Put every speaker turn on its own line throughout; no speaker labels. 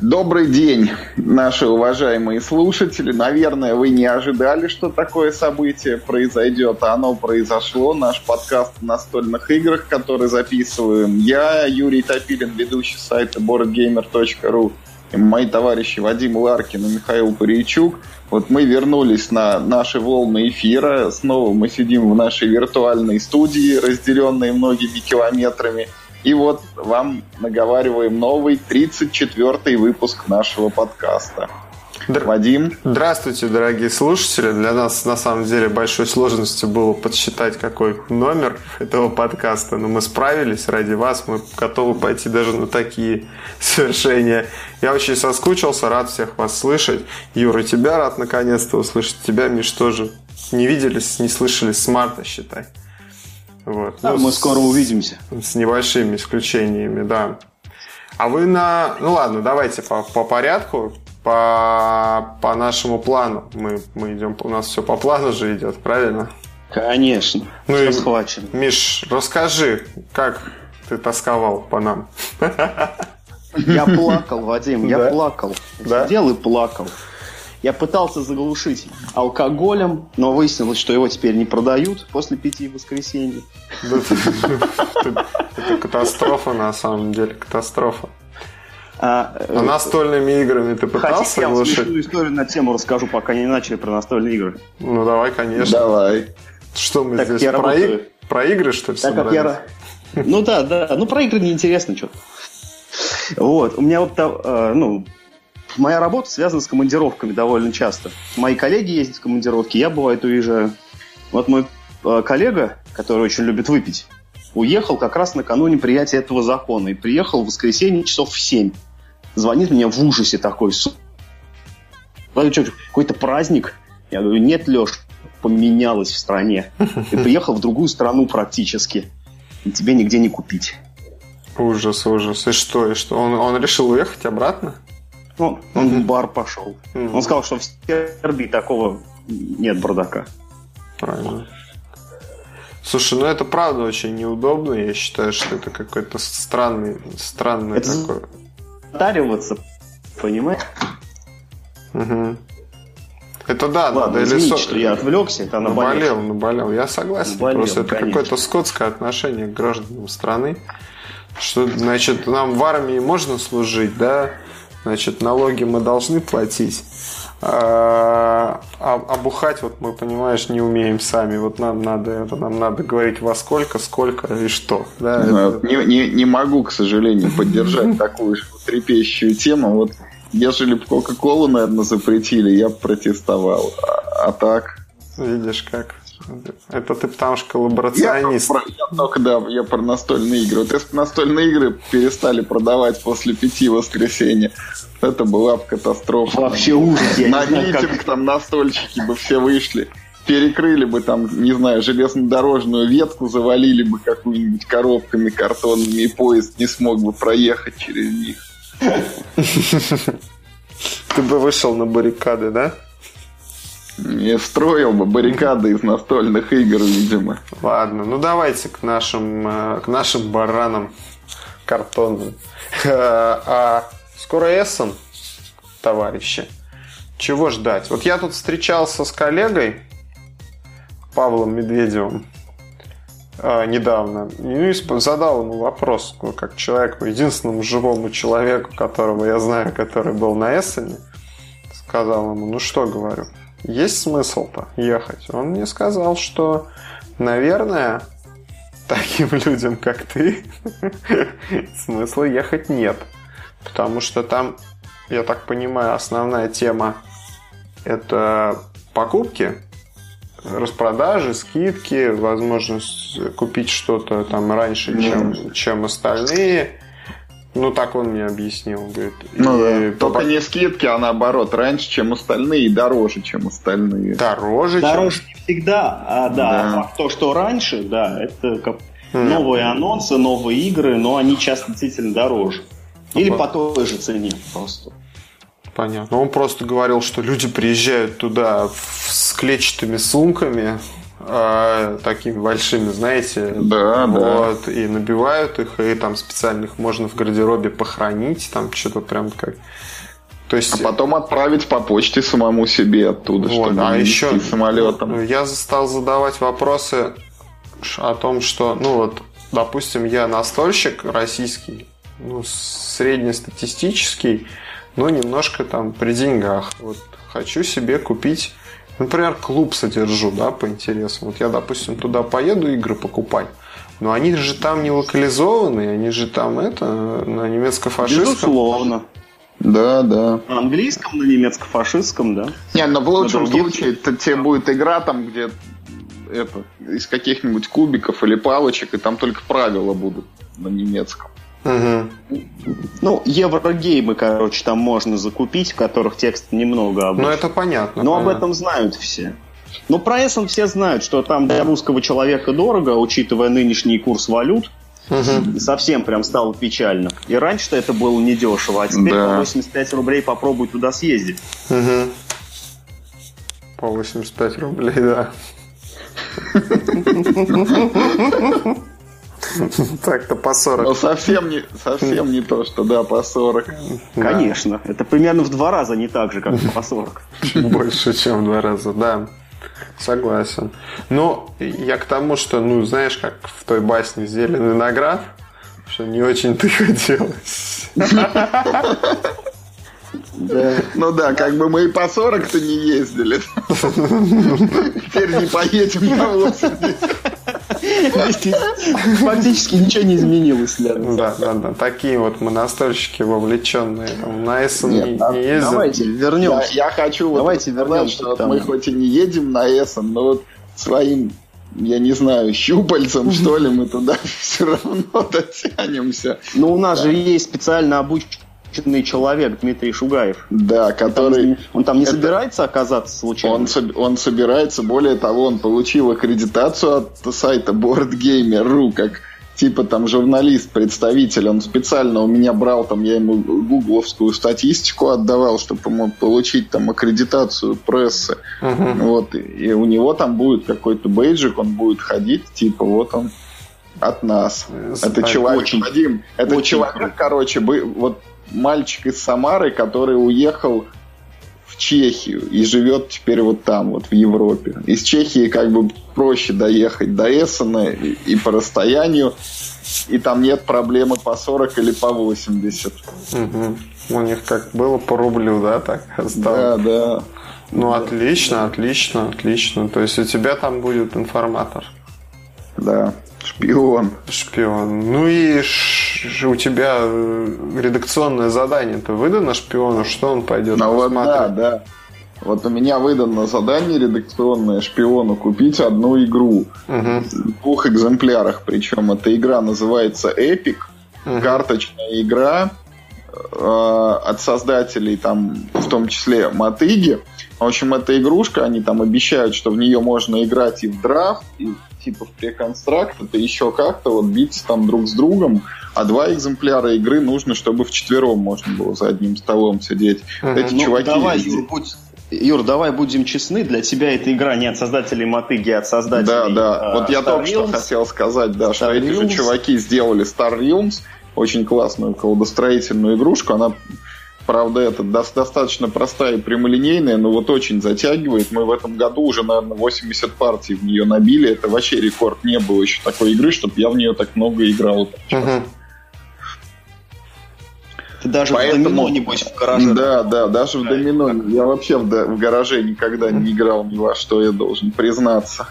Добрый день, наши уважаемые слушатели. Наверное, вы не ожидали, что такое событие произойдет, а оно произошло. Наш подкаст о настольных играх, который записываем я, Юрий Топилин, ведущий сайта boardgamer.ru, и мои товарищи Вадим Ларкин и Михаил Паричук. Вот мы вернулись на наши волны эфира. Снова мы сидим в нашей виртуальной студии, разделенной многими километрами – и вот вам наговариваем новый 34-й выпуск нашего подкаста.
Др... Вадим. Здравствуйте, дорогие слушатели. Для нас на самом деле большой сложностью было подсчитать, какой номер этого подкаста. Но мы справились ради вас. Мы готовы пойти даже на такие свершения. Я очень соскучился, рад всех вас слышать. Юра, тебя рад наконец-то услышать. Тебя, Миш, тоже не виделись, не слышали с марта, считай.
Вот. Да, ну, мы с, скоро увидимся.
С небольшими исключениями, да. А вы на... Ну ладно, давайте по, по порядку, по, по нашему плану. Мы, мы идем... У нас все по плану же идет, правильно?
Конечно.
Ну все и, схвачено. Миш, расскажи, как ты тосковал по нам?
Я плакал, Вадим, я плакал. Сидел и плакал. Я пытался заглушить алкоголем, но выяснилось, что его теперь не продают после пяти воскресений.
Это катастрофа на самом деле, катастрофа. А, а настольными играми ты пытался
Хотите, я смешную историю на тему расскажу, пока не начали про настольные игры?
Ну, давай, конечно.
Давай.
Что мы так здесь, про, иг... про игры, что ли, так как я...
Ну да, да. Ну, про игры неинтересно что-то. Вот. У меня вот, э, ну, моя работа связана с командировками довольно часто. Мои коллеги ездят в командировки, я бывает уезжаю. Вот мой э, коллега, который очень любит выпить, уехал как раз накануне приятия этого закона. И приехал в воскресенье часов в 7. Звонит мне в ужасе такой. Какой-то праздник? Я говорю, нет, Леш, поменялось в стране. Ты приехал в другую страну практически. И тебе нигде не купить.
Ужас, ужас. И что? И что? Он, он решил уехать обратно?
Ну, он в бар пошел. Он сказал, что в Сербии такого нет бардака.
Правильно. Слушай, ну это правда очень неудобно. Я считаю, что это какой-то странный, странный это такой.
Затариваться, понимаешь?
Угу. Это да,
Ладно, надо извините, или что я отвлекся, это
наболел, наболел. Я согласен. Наболел, Просто это какое-то скотское отношение к гражданам страны. Что, значит, нам в армии можно служить, да? Значит, налоги мы должны платить, а, а, а бухать, вот мы, понимаешь, не умеем сами. Вот нам надо это, нам надо говорить во сколько, сколько и что. Да,
ну, это... не, не, не могу, к сожалению, поддержать такую трепещущую тему. Вот ежели бы Кока-Колу, наверное, запретили, я бы протестовал. А, а так...
Видишь как. Это ты потому что коллаборационист. Я,
я только, да, я про настольные игры. Вот если бы настольные игры перестали продавать после пяти воскресенья, это была бы катастрофа.
Вообще ужас.
На митинг как... там настольщики бы все вышли. Перекрыли бы там, не знаю, железнодорожную ветку, завалили бы какую-нибудь коробками картонными, и поезд не смог бы проехать через них.
Ты бы вышел на баррикады, да?
Не строил бы баррикады из настольных игр, видимо.
Ладно, ну давайте к нашим, э, к нашим баранам картонным. А скоро Эссен, товарищи. Чего ждать? Вот я тут встречался с коллегой Павлом Медведевым э, недавно. Ну, и задал ему вопрос, как человеку, единственному живому человеку, которого я знаю, который был на Эссене. Сказал ему, ну что, говорю, есть смысл-то ехать? Он мне сказал, что, наверное, таким людям, как ты, смысла ехать нет. Потому что там, я так понимаю, основная тема это покупки, распродажи, скидки, возможность купить что-то там раньше, чем, чем остальные. Ну, так он мне объяснил, говорит.
Ну, и да. Только не скидки, а наоборот, раньше, чем остальные, и дороже, чем остальные.
Дороже,
Дороже чем... не всегда, а, да. да. А то, что раньше, да, это как mm. новые анонсы, новые игры, но они часто действительно дороже. Или по той же цене просто.
Понятно. Он просто говорил, что люди приезжают туда с клетчатыми сумками, э, такими большими, знаете.
Да,
вот, да. И набивают их, и там специальных можно в гардеробе похоронить, там что-то прям как...
То есть... А потом отправить по почте самому себе оттуда, вот, чтобы
а еще
самолетом.
Я стал задавать вопросы о том, что, ну вот, допустим, я настольщик российский, ну, среднестатистический, но немножко там при деньгах. Вот хочу себе купить, например, клуб содержу, да, по интересам. Вот я, допустим, туда поеду игры покупать. Но они же там не локализованы, они же там это, на немецко-фашистском.
Безусловно.
Да, да.
На английском, на немецко-фашистском, да.
Не, но в лучшем случае это тебе будет игра там, где это, из каких-нибудь кубиков или палочек, и там только правила будут на немецком.
Угу. Ну, еврогеймы, короче, там можно закупить, в которых текст немного
об Ну, это понятно.
Но
понятно.
об этом знают все. Но про Эссен все знают, что там для русского человека дорого, учитывая нынешний курс валют. Угу. Совсем прям стало печально. И раньше-то это было недешево, а теперь да. по 85 рублей попробуй туда съездить.
Угу. По 85 рублей, да. Так-то по 40.
Ну, совсем не, совсем не то, что да, по 40.
Конечно. Это примерно в два раза не так же, как по 40.
Больше, чем в два раза, да. Согласен. Но я к тому, что, ну, знаешь, как в той басне «Зеленый виноград», что не очень-то хотелось.
Да. Ну да, как бы мы и по 40-то не ездили. Теперь не поедем на 80.
Фактически ничего не изменилось для
нас. Да, да, да. Такие вот мы настольщики вовлеченные. На S не, не ездим.
Давайте вернемся.
Я, я хочу давайте вот вернемся, что вот мы хоть и не едем на S, но вот своим я не знаю, щупальцем, что ли, мы туда все равно дотянемся.
Ну, у нас да. же есть специально обученные обученный человек Дмитрий Шугаев.
Да, который...
Он там, он там не это... собирается оказаться случайно?
Он, он собирается, более того, он получил аккредитацию от сайта BoardGamer.ru, как типа там журналист, представитель, он специально у меня брал, там я ему гугловскую статистику отдавал, чтобы ему получить там аккредитацию прессы. Uh-huh. Вот, и у него там будет какой-то бейджик, он будет ходить, типа вот он от нас. Это человек, очень, Вадим, это очень человек, круто. короче, бы, вот мальчик из Самары, который уехал в Чехию и живет теперь вот там, вот в Европе. Из Чехии как бы проще доехать до Эссена и, и по расстоянию, и там нет проблемы по 40 или по 80.
Угу. У них как было по рублю, да, так?
Да, да.
Ну, да. отлично, отлично, отлично. То есть у тебя там будет информатор.
Да. Шпион.
Шпион. Ну и ш- у тебя э, редакционное задание-то выдано шпиону, что он пойдет
ну, вот да, да. Вот у меня выдано задание редакционное шпиону купить одну игру угу. в двух экземплярах. Причем эта игра называется Epic, угу. карточная игра э, от создателей, там, в том числе Мотыги. В общем, эта игрушка, они там обещают, что в нее можно играть и в драфт, и типа в преконстракт, это еще как-то вот биться там друг с другом, а два экземпляра игры нужно, чтобы в четвером можно было за одним столом сидеть.
Uh-huh. Эти ну, чуваки... Давай, Юр, будь... Юр, давай будем честны, для тебя эта игра не от создателей мотыги, а от создателей
Да, да, а, вот я Star только Realms. что хотел сказать, да, Star что Realms. эти же чуваки сделали Star Realms, очень классную колодостроительную игрушку, она Правда, это достаточно простая и прямолинейная, но вот очень затягивает. Мы в этом году уже, наверное, 80 партий в нее набили. Это вообще рекорд. Не было еще такой игры, чтобы я в нее так много играл. Угу.
Ты даже Поэтому... в домино, небось, в гараже.
Да, да, даже в домино. Я вообще в, в гараже никогда не играл ни во что, я должен признаться.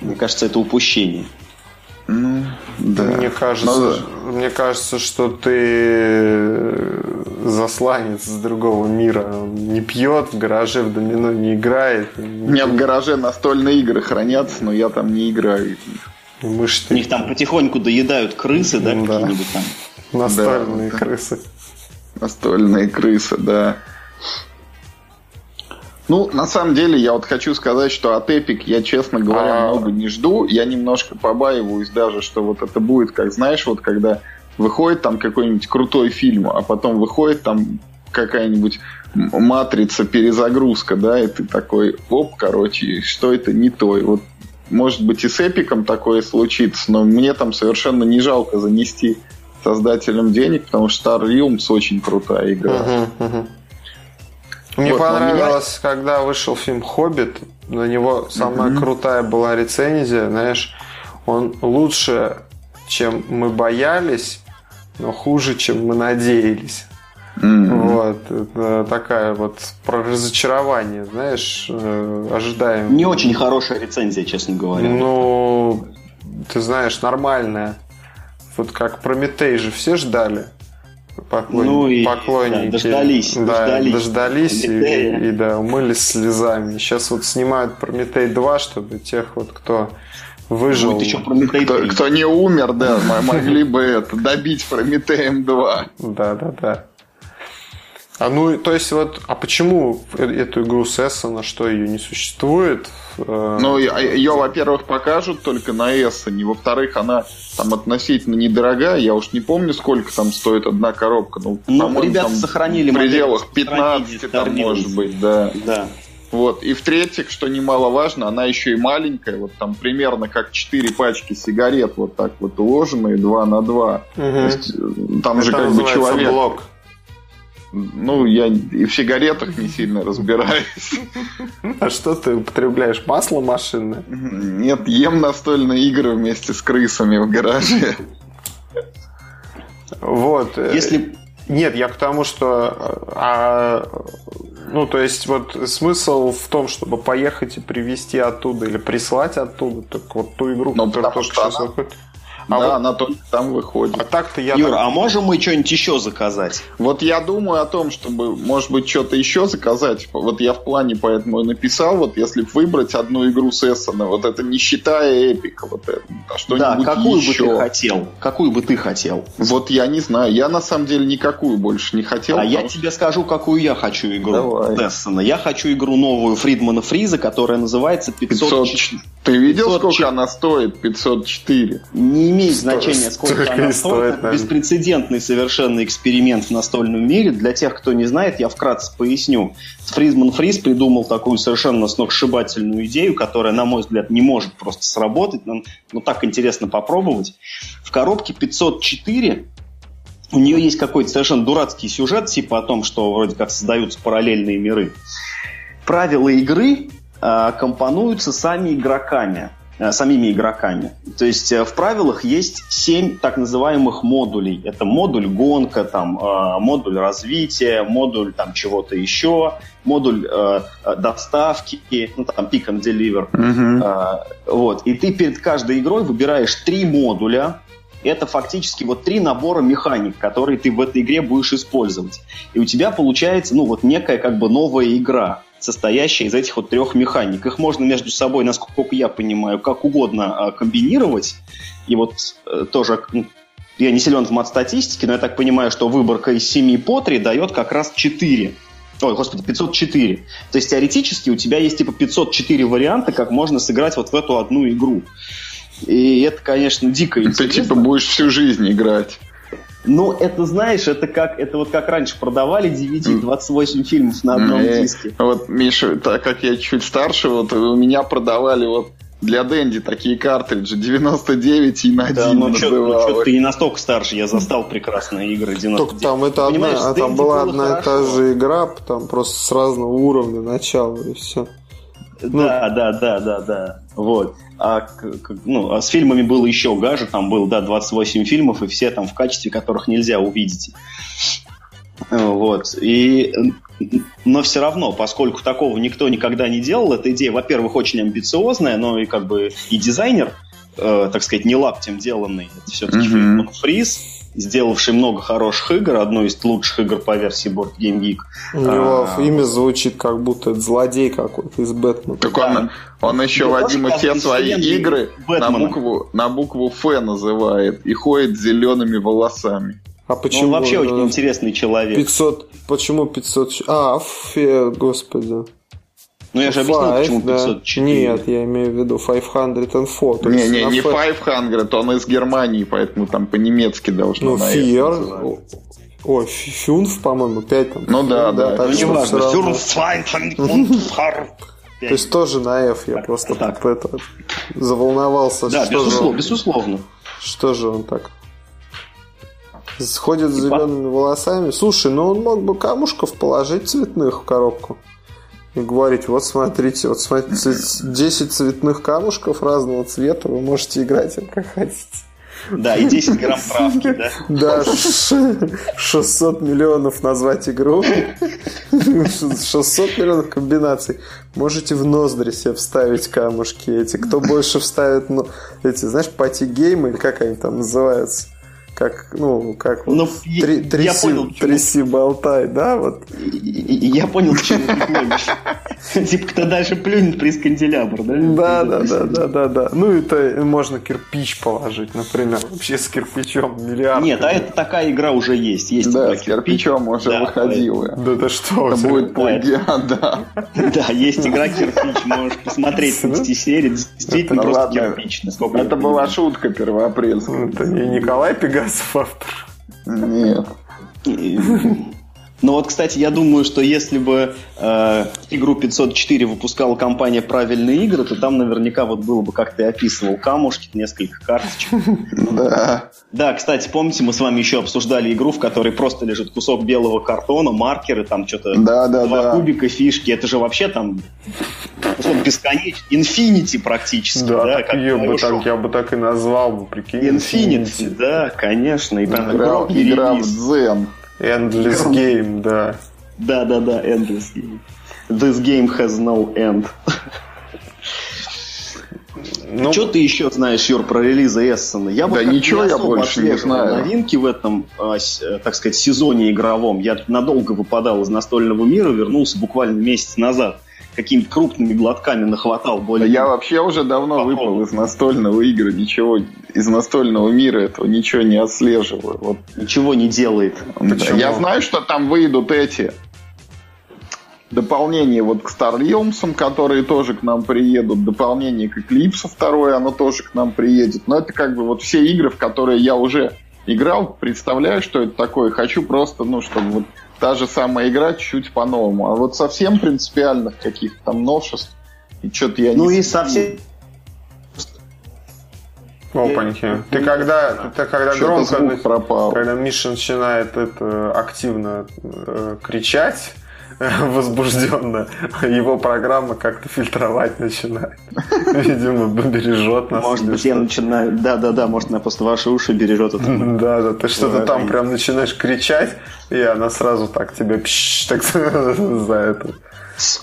Мне кажется, это упущение.
Ну, да. Мне кажется, ну, да. мне кажется, что ты засланец с другого мира. Он не пьет, в гараже в домино не играет.
У меня в гараже настольные игры хранятся, но я там не играю.
Мышцы. У них там потихоньку доедают крысы, да, да. какие-нибудь там?
Настольные да. крысы.
Настольные крысы, да. Ну, на самом деле, я вот хочу сказать, что от Epic я, честно говоря, А-а-а. много не жду. Я немножко побаиваюсь даже, что вот это будет, как знаешь, вот когда выходит там какой-нибудь крутой фильм, а потом выходит там какая-нибудь матрица перезагрузка, да, и ты такой, оп, короче, что это не то. И вот, может быть, и с Эпиком такое случится, но мне там совершенно не жалко занести создателям денег, потому что Star Realms очень крутая игра.
Uh-huh, uh-huh. Мне вот, понравилось, меня... когда вышел фильм «Хоббит», на него самая uh-huh. крутая была рецензия, знаешь, он лучше, чем мы боялись, но хуже, чем мы надеялись. Mm-hmm. Вот, это такая вот про разочарование, знаешь, э, ожидаем.
Не очень хорошая рецензия, честно говоря.
Ну, ты знаешь, нормальная. Вот как Прометей же все ждали. Поклон... Ну и поклонники. Да,
дождались.
Да, дождались, дождались и, и, да, умылись слезами. Сейчас вот снимают Прометей 2, чтобы тех вот, кто выжил. Будет
еще Прометей кто, кто не умер, да, могли бы это добить Прометеем 2.
Да, да, да. А ну, то есть вот, а почему эту игру Сессона, что ее не существует?
Э, ну, ее, во-первых, покажут только на Эссоне, во-вторых, она там относительно недорогая, я уж не помню, сколько там стоит одна коробка. Ну,
ну ребята там сохранили
в пределах 15, там, может быть, да.
Да.
Вот. И в-третьих, что немаловажно, она еще и маленькая, вот там примерно как 4 пачки сигарет вот так вот уложенные 2 на 2. Угу. То есть, э, там Это же как бы человек... Блок. Ну, я и в сигаретах не сильно разбираюсь.
А что ты употребляешь? Масло машинное?
Нет, ем настольные игры вместе с крысами в гараже.
Вот. Если... Нет, я к тому, что... А, ну, то есть, вот смысл в том, чтобы поехать и привезти оттуда или прислать оттуда, так вот ту игру,
ну, которая только сейчас она... выходит. А да, вот... она только там выходит.
А так-то я... Юра, так... а можем мы что-нибудь еще заказать?
Вот я думаю о том, чтобы, может быть, что-то еще заказать. Вот я в плане поэтому и написал, вот если выбрать одну игру с Эссена, вот это не считая Эпика, вот это, а что-нибудь
Да, какую
еще.
бы ты хотел? Какую бы ты хотел?
Вот я не знаю. Я на самом деле никакую больше не хотел.
А я что... тебе скажу, какую я хочу игру Давай. Эссена. Я хочу игру новую Фридмана Фриза, которая называется 500... 500...
Ты видел, 500... сколько она стоит? 504.
Не имеет значения, сколько она стоит. Это беспрецедентный совершенно эксперимент в настольном мире. Для тех, кто не знает, я вкратце поясню. Фризман Фриз придумал такую совершенно сногсшибательную идею, которая, на мой взгляд, не может просто сработать, но, но так интересно попробовать. В коробке 504 у нее есть какой-то совершенно дурацкий сюжет, типа о том, что вроде как создаются параллельные миры. Правила игры э, компонуются сами игроками. Э, самими игроками. То есть э, в правилах есть семь так называемых модулей. Это модуль гонка, там, э, модуль развития, модуль там чего-то еще, модуль э, доставки, ну там pick and deliver. Uh-huh. Э, вот. И ты перед каждой игрой выбираешь три модуля, это фактически вот три набора механик, которые ты в этой игре будешь использовать. И у тебя получается, ну, вот некая как бы новая игра состоящая из этих вот трех механик. Их можно между собой, насколько я понимаю, как угодно а, комбинировать. И вот э, тоже, ну, я не силен в мат-статистике, но я так понимаю, что выборка из 7 по 3 дает как раз 4. Ой, господи, 504. То есть теоретически у тебя есть типа 504 варианта, как можно сыграть вот в эту одну игру. И это, конечно, дико интересно.
Ты типа будешь всю жизнь играть.
Ну, это, знаешь, это как это вот как раньше продавали DVD 28 фильмов на одном э, диске.
Вот, Миша, так как я чуть старше, вот у меня продавали вот для Дэнди такие картриджи 99 и на 1 да, ну, что, ну,
ты не настолько старше, я застал прекрасные игры 99.
Только там это одна, а там была одна и та же игра, там просто с разного уровня начала и все.
Ну, да, да, да, да, да. Вот. А, ну, а с фильмами было еще гаже, там было, да, 28 фильмов, и все там в качестве которых нельзя увидеть. Вот. И, но все равно, поскольку такого никто никогда не делал, эта идея, во-первых, очень амбициозная, но и как бы и дизайнер, э, так сказать, не лаптем деланный, это все-таки mm-hmm. Фриз, сделавший много хороших игр, одну из лучших игр по версии Board Game Geek.
У него а, имя звучит как будто злодей какой-то из Бэтмена.
Так он, он еще, ну, Вадим, все свои игры на букву, на букву Ф называет и ходит с зелеными волосами.
А почему? Он вообще очень интересный человек.
500, почему 500? А, фе, господи.
Ну, я же объяснил, Five, почему
504. Да. Нет, я имею в виду 504.
Не, не, не 500, он из Германии, поэтому там по-немецки должно
Ну, Fear. Ой, Фюнф, по-моему, 5 там.
Ну да, да.
Ну, неважно.
всё равно.
Сюрнсвайн,
То есть тоже на F, я просто
так.
это, заволновался.
Да,
что, же
безусловно,
он,
безусловно.
что же он так сходит с зелеными волосами? Слушай, ну он мог бы камушков положить цветных в коробку. И говорить, вот смотрите, вот смотрите, 10 цветных камушков разного цвета, вы можете играть им как хотите.
Да, и 10 грамм травки, да.
Да, ш- 600 миллионов назвать игру. 600 миллионов комбинаций. Можете в ноздри себе вставить камушки эти. Кто больше вставит, ну, эти, знаешь, пати-геймы, или как они там называются? Как, ну, как вот,
Ну,
три-
я-
тряси,
я понял, почему.
тряси, болтай, да, вот.
И Я понял, к чему ты. Типа, кто дальше плюнет, приз канделябр, да?
Да, да, да, да, да, да. Ну, это можно кирпич положить, например. Вообще с кирпичом миллиард.
Нет, а это такая игра уже есть. Есть
Да, с кирпичом уже
Да,
выходила.
Да ты что?
Это будет плагиат, да.
Да, есть игра кирпич, можешь посмотреть 30 серий, действительно
Ну
просто кирпич.
Это была шутка первоапрельская.
Это не Николай Пегасов автор.
Нет.
Ну вот, кстати, я думаю, что если бы э, игру 504 выпускала компания «Правильные игры», то там наверняка вот было бы, как ты описывал, камушки, несколько карточек.
Да.
Да, кстати, помните, мы с вами еще обсуждали игру, в которой просто лежит кусок белого картона, маркеры, там что-то
Да, да,
два
да.
кубика, фишки. Это же вообще там условно, бесконечно. Инфинити практически,
Да,
да, как
ее бы так, я бы так и назвал прикинь.
Инфинити, да, конечно. И прям
Игра, игра в дзен.
Endless Game, да.
Да, да, да, endless game. This game has no end.
Ну,
Что ты еще знаешь, Юр, про релизы Эссена? Я
Да ничего я больше не знаю.
новинки в этом, а, э, так сказать, сезоне игровом. Я надолго выпадал из настольного мира, вернулся буквально месяц назад. Какими-то крупными глотками нахватал более...
Я вообще уже давно
Попробуй.
выпал из настольного игры, ничего из настольного мира этого ничего не отслеживаю. Вот,
Ничего не делает.
Почему?
Я знаю, что там выйдут эти дополнения вот к Star Realms, которые тоже к нам приедут, дополнение к Eclipse второе, оно тоже к нам приедет. Но это как бы вот все игры, в которые я уже играл, представляю, что это такое. Хочу просто, ну, чтобы вот та же самая игра чуть по-новому. А вот совсем принципиальных каких-то там новшеств и что-то я
Ну
не
и совсем...
опаньки. Ты когда, ты когда громко,
пропал.
когда Миша начинает это активно э, кричать, возбужденно, его программа как-то фильтровать начинает. Видимо, бережет нас.
Может быть, я начинаю... Да-да-да, может, она просто ваши уши бережет. это.
Да, да, ты что-то там прям начинаешь кричать, и она сразу так тебе так за это.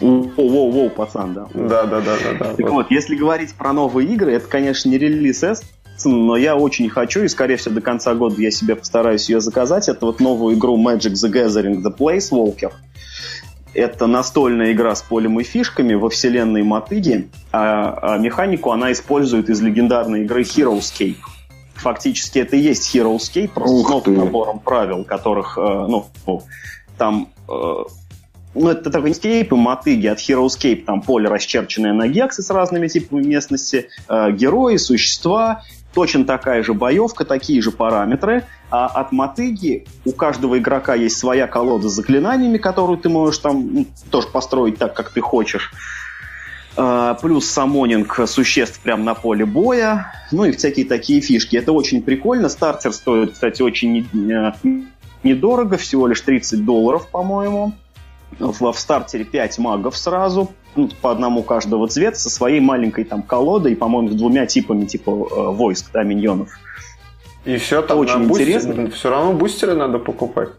Воу-воу-воу, пацан, да.
Да, да, да, да, да.
Так
вот.
вот, если говорить про новые игры, это, конечно, не релиз S, но я очень хочу, и, скорее всего, до конца года я себе постараюсь ее заказать. Это вот новую игру Magic the Gathering The Place Walker. Это настольная игра с полем и фишками во вселенной Мотыги, а, а механику она использует из легендарной игры Heroescape. Фактически это и есть Heroescape, просто
Ух
с новым
ты.
набором правил, которых, э, ну, там э, ну, это такой скейп и мотыги от Heroescape, там поле расчерченное на гексы с разными типами местности, э, герои, существа, точно такая же боевка, такие же параметры, а от мотыги у каждого игрока есть своя колода с заклинаниями, которую ты можешь там ну, тоже построить так, как ты хочешь. Э, Плюс самонинг существ прямо на поле боя, ну и всякие такие фишки. Это очень прикольно. Стартер стоит, кстати, очень э, недорого, всего лишь 30 долларов, по-моему в, в стартере 5 магов сразу, ну, по одному каждого цвета, со своей маленькой там колодой по-моему, с двумя типами типа э, войск, да, миньонов.
И все там
Очень
на бустере-
интересно.
Все равно бустеры надо покупать.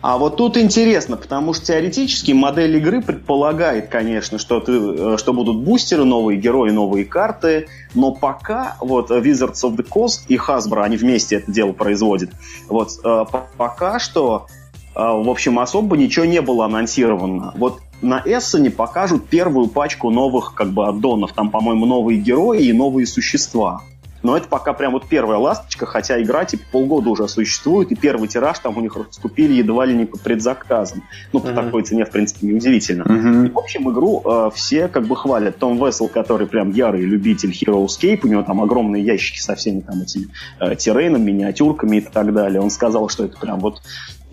А вот тут интересно, потому что теоретически модель игры предполагает, конечно, что, ты, э, что будут бустеры, новые герои, новые карты, но пока вот Wizards of the Coast и Hasbro, они вместе это дело производят, вот э, по- пока что, в общем, особо ничего не было анонсировано. Вот на Эссене покажут первую пачку новых как бы аддонов, там, по-моему, новые герои и новые существа. Но это пока прям вот первая ласточка, хотя игра типа полгода уже существует, и первый тираж там у них раскупили едва ли не по предзаказам. Ну, по mm-hmm. такой цене, в принципе, неудивительно. Mm-hmm. И, в общем, игру э, все как бы хвалят. Том Вессел, который прям ярый любитель Hero Escape, у него там огромные ящики со всеми там этими э, террейнами, миниатюрками и так далее. Он сказал, что это прям вот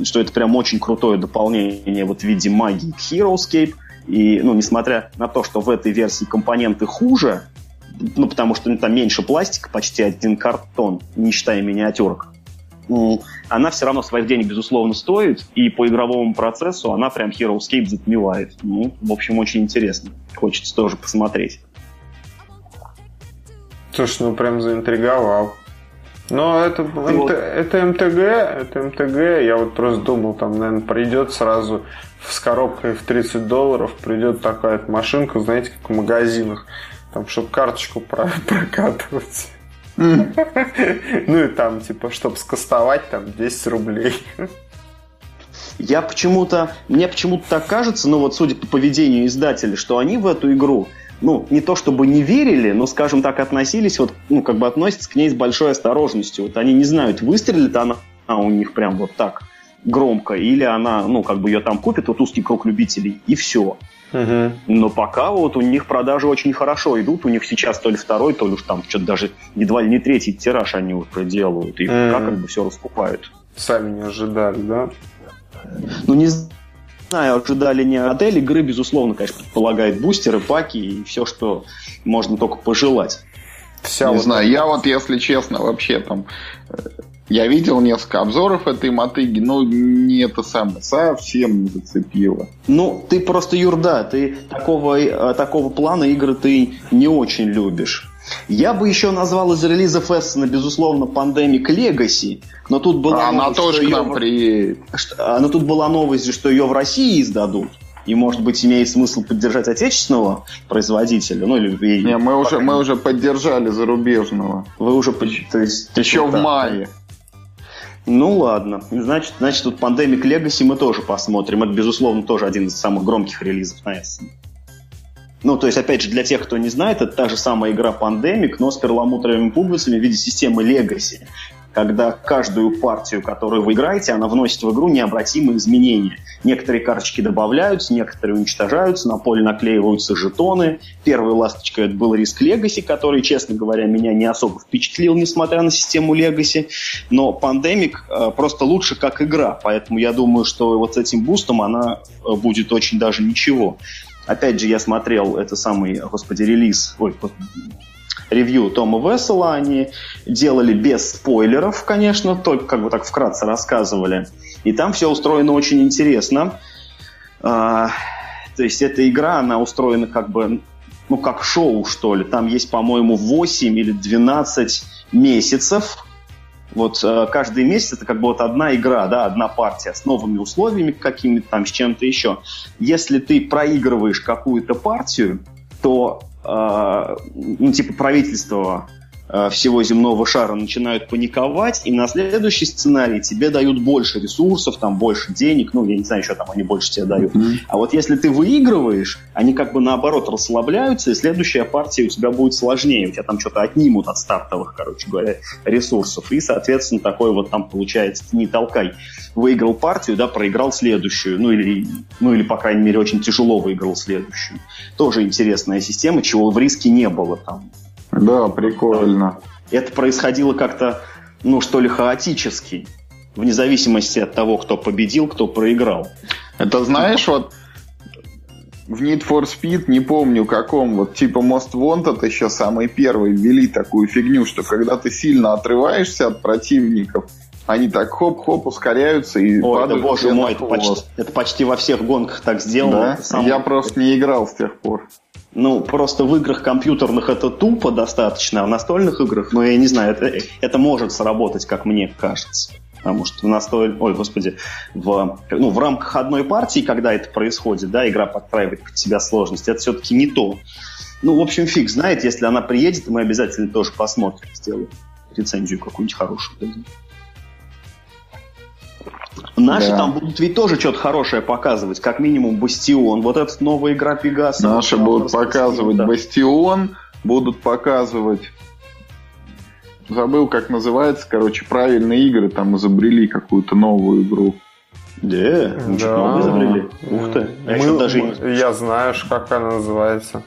что это прям очень крутое дополнение вот в виде магии к Heroescape. И, ну, несмотря на то, что в этой версии компоненты хуже, ну, потому что ну, там меньше пластика, почти один картон, не считая миниатюрок, она все равно своих денег, безусловно, стоит, и по игровому процессу она прям Heroescape затмевает. Ну, в общем, очень интересно. Хочется тоже посмотреть.
Слушай, ну прям заинтриговал. Но это, МТ, это МТГ, это МТГ, я вот просто думал, там, наверное, придет сразу с коробкой в 30 долларов, придет такая машинка, знаете, как в магазинах, там, чтобы карточку прокатывать. Ну и там, типа, чтобы скастовать, там, 10 рублей.
Я почему-то, мне почему-то так кажется, ну вот судя по поведению издателя, что они в эту игру ну, не то чтобы не верили, но, скажем так, относились, вот, ну, как бы относятся к ней с большой осторожностью. Вот они не знают, выстрелит она у них прям вот так громко, или она, ну, как бы ее там купит, вот узкий круг любителей, и все. Угу. Но пока вот у них продажи очень хорошо идут, у них сейчас то ли второй, то ли уж там что-то даже едва ли не третий тираж они уже делают, и угу. пока как бы все раскупают.
Сами не ожидали, да?
Ну, не знаю, ожидали не от игры, безусловно, конечно, предполагает бустеры, паки и все, что можно только пожелать.
Вся не вот знаю, я вот, если честно, вообще там э, я видел несколько обзоров этой мотыги, но не это самое, совсем не зацепило.
Ну, ты просто юрда, ты такого, э, такого плана игры ты не очень любишь. Я бы еще назвал из релизов Эссена, безусловно, Pandemic Legacy, но тут была
а новость, она тоже нам ее... приедет.
А, но тут была новость, что ее в России издадут. И, может быть, имеет смысл поддержать отечественного производителя? Ну, или...
Не, мы уже, мы уже поддержали зарубежного.
Вы уже... То есть,
Еще в мае.
Ну ладно. Значит, значит, тут Pandemic Legacy мы тоже посмотрим. Это, безусловно, тоже один из самых громких релизов на Essen. Ну, то есть, опять же, для тех, кто не знает, это та же самая игра Pandemic, но с перламутровыми пуговицами в виде системы Legacy когда каждую партию, которую вы играете, она вносит в игру необратимые изменения. Некоторые карточки добавляются, некоторые уничтожаются, на поле наклеиваются жетоны. Первой ласточкой это был риск Legacy, который, честно говоря, меня не особо впечатлил, несмотря на систему Legacy. Но Pandemic э, просто лучше как игра, поэтому я думаю, что вот с этим бустом она э, будет очень даже ничего. Опять же, я смотрел это самый, господи, релиз, ой, ревью Тома Вессела. Они делали без спойлеров, конечно, только как бы так вкратце рассказывали. И там все устроено очень интересно. А, то есть эта игра, она устроена как бы, ну, как шоу, что ли. Там есть, по-моему, 8 или 12 месяцев. Вот э, каждый месяц это как бы вот одна игра, да, одна партия с новыми условиями какими-то там, с чем-то еще. Если ты проигрываешь какую-то партию, то а, ну, типа правительство всего земного шара начинают паниковать, и на следующий сценарий тебе дают больше ресурсов, там больше денег, ну, я не знаю, что там они больше тебе дают. Mm-hmm. А вот если ты выигрываешь, они как бы наоборот расслабляются, и следующая партия у тебя будет сложнее, у тебя там что-то отнимут от стартовых, короче говоря, ресурсов, и, соответственно, такой вот там получается, не толкай. Выиграл партию, да, проиграл следующую, ну или, ну или, по крайней мере, очень тяжело выиграл следующую. Тоже интересная система, чего в риске не было там
да, прикольно.
Это происходило как-то, ну, что ли, хаотически, вне зависимости от того, кто победил, кто проиграл.
Это знаешь, вот в Need for Speed, не помню каком, вот типа Most Wanted еще самый первый ввели такую фигню, что когда ты сильно отрываешься от противников, они так хоп-хоп ускоряются и
Ой, падают. Да, боже мой, это почти, это почти во всех гонках так сделано.
Да? Я просто не играл с тех пор.
Ну, просто в играх компьютерных это тупо достаточно, а в настольных играх, ну, я не знаю, это, это может сработать, как мне кажется. Потому что в настоль... Ой, господи, в, ну, в рамках одной партии, когда это происходит, да, игра подстраивает под себя сложность, это все-таки не то. Ну, в общем, фиг знает, если она приедет, мы обязательно тоже посмотрим, сделаем рецензию какую-нибудь хорошую. Наши да. там будут ведь тоже что-то хорошее показывать, как минимум Бастион. Вот этот новая игра Пегаса.
Наши будут показывать да. Бастион, будут показывать забыл, как называется. Короче, правильные игры там изобрели какую-то новую игру.
Да, ничего
Да.
нового изобрели. Ух ты. Я
Мы-
даже
мы- Я знаю, как она называется.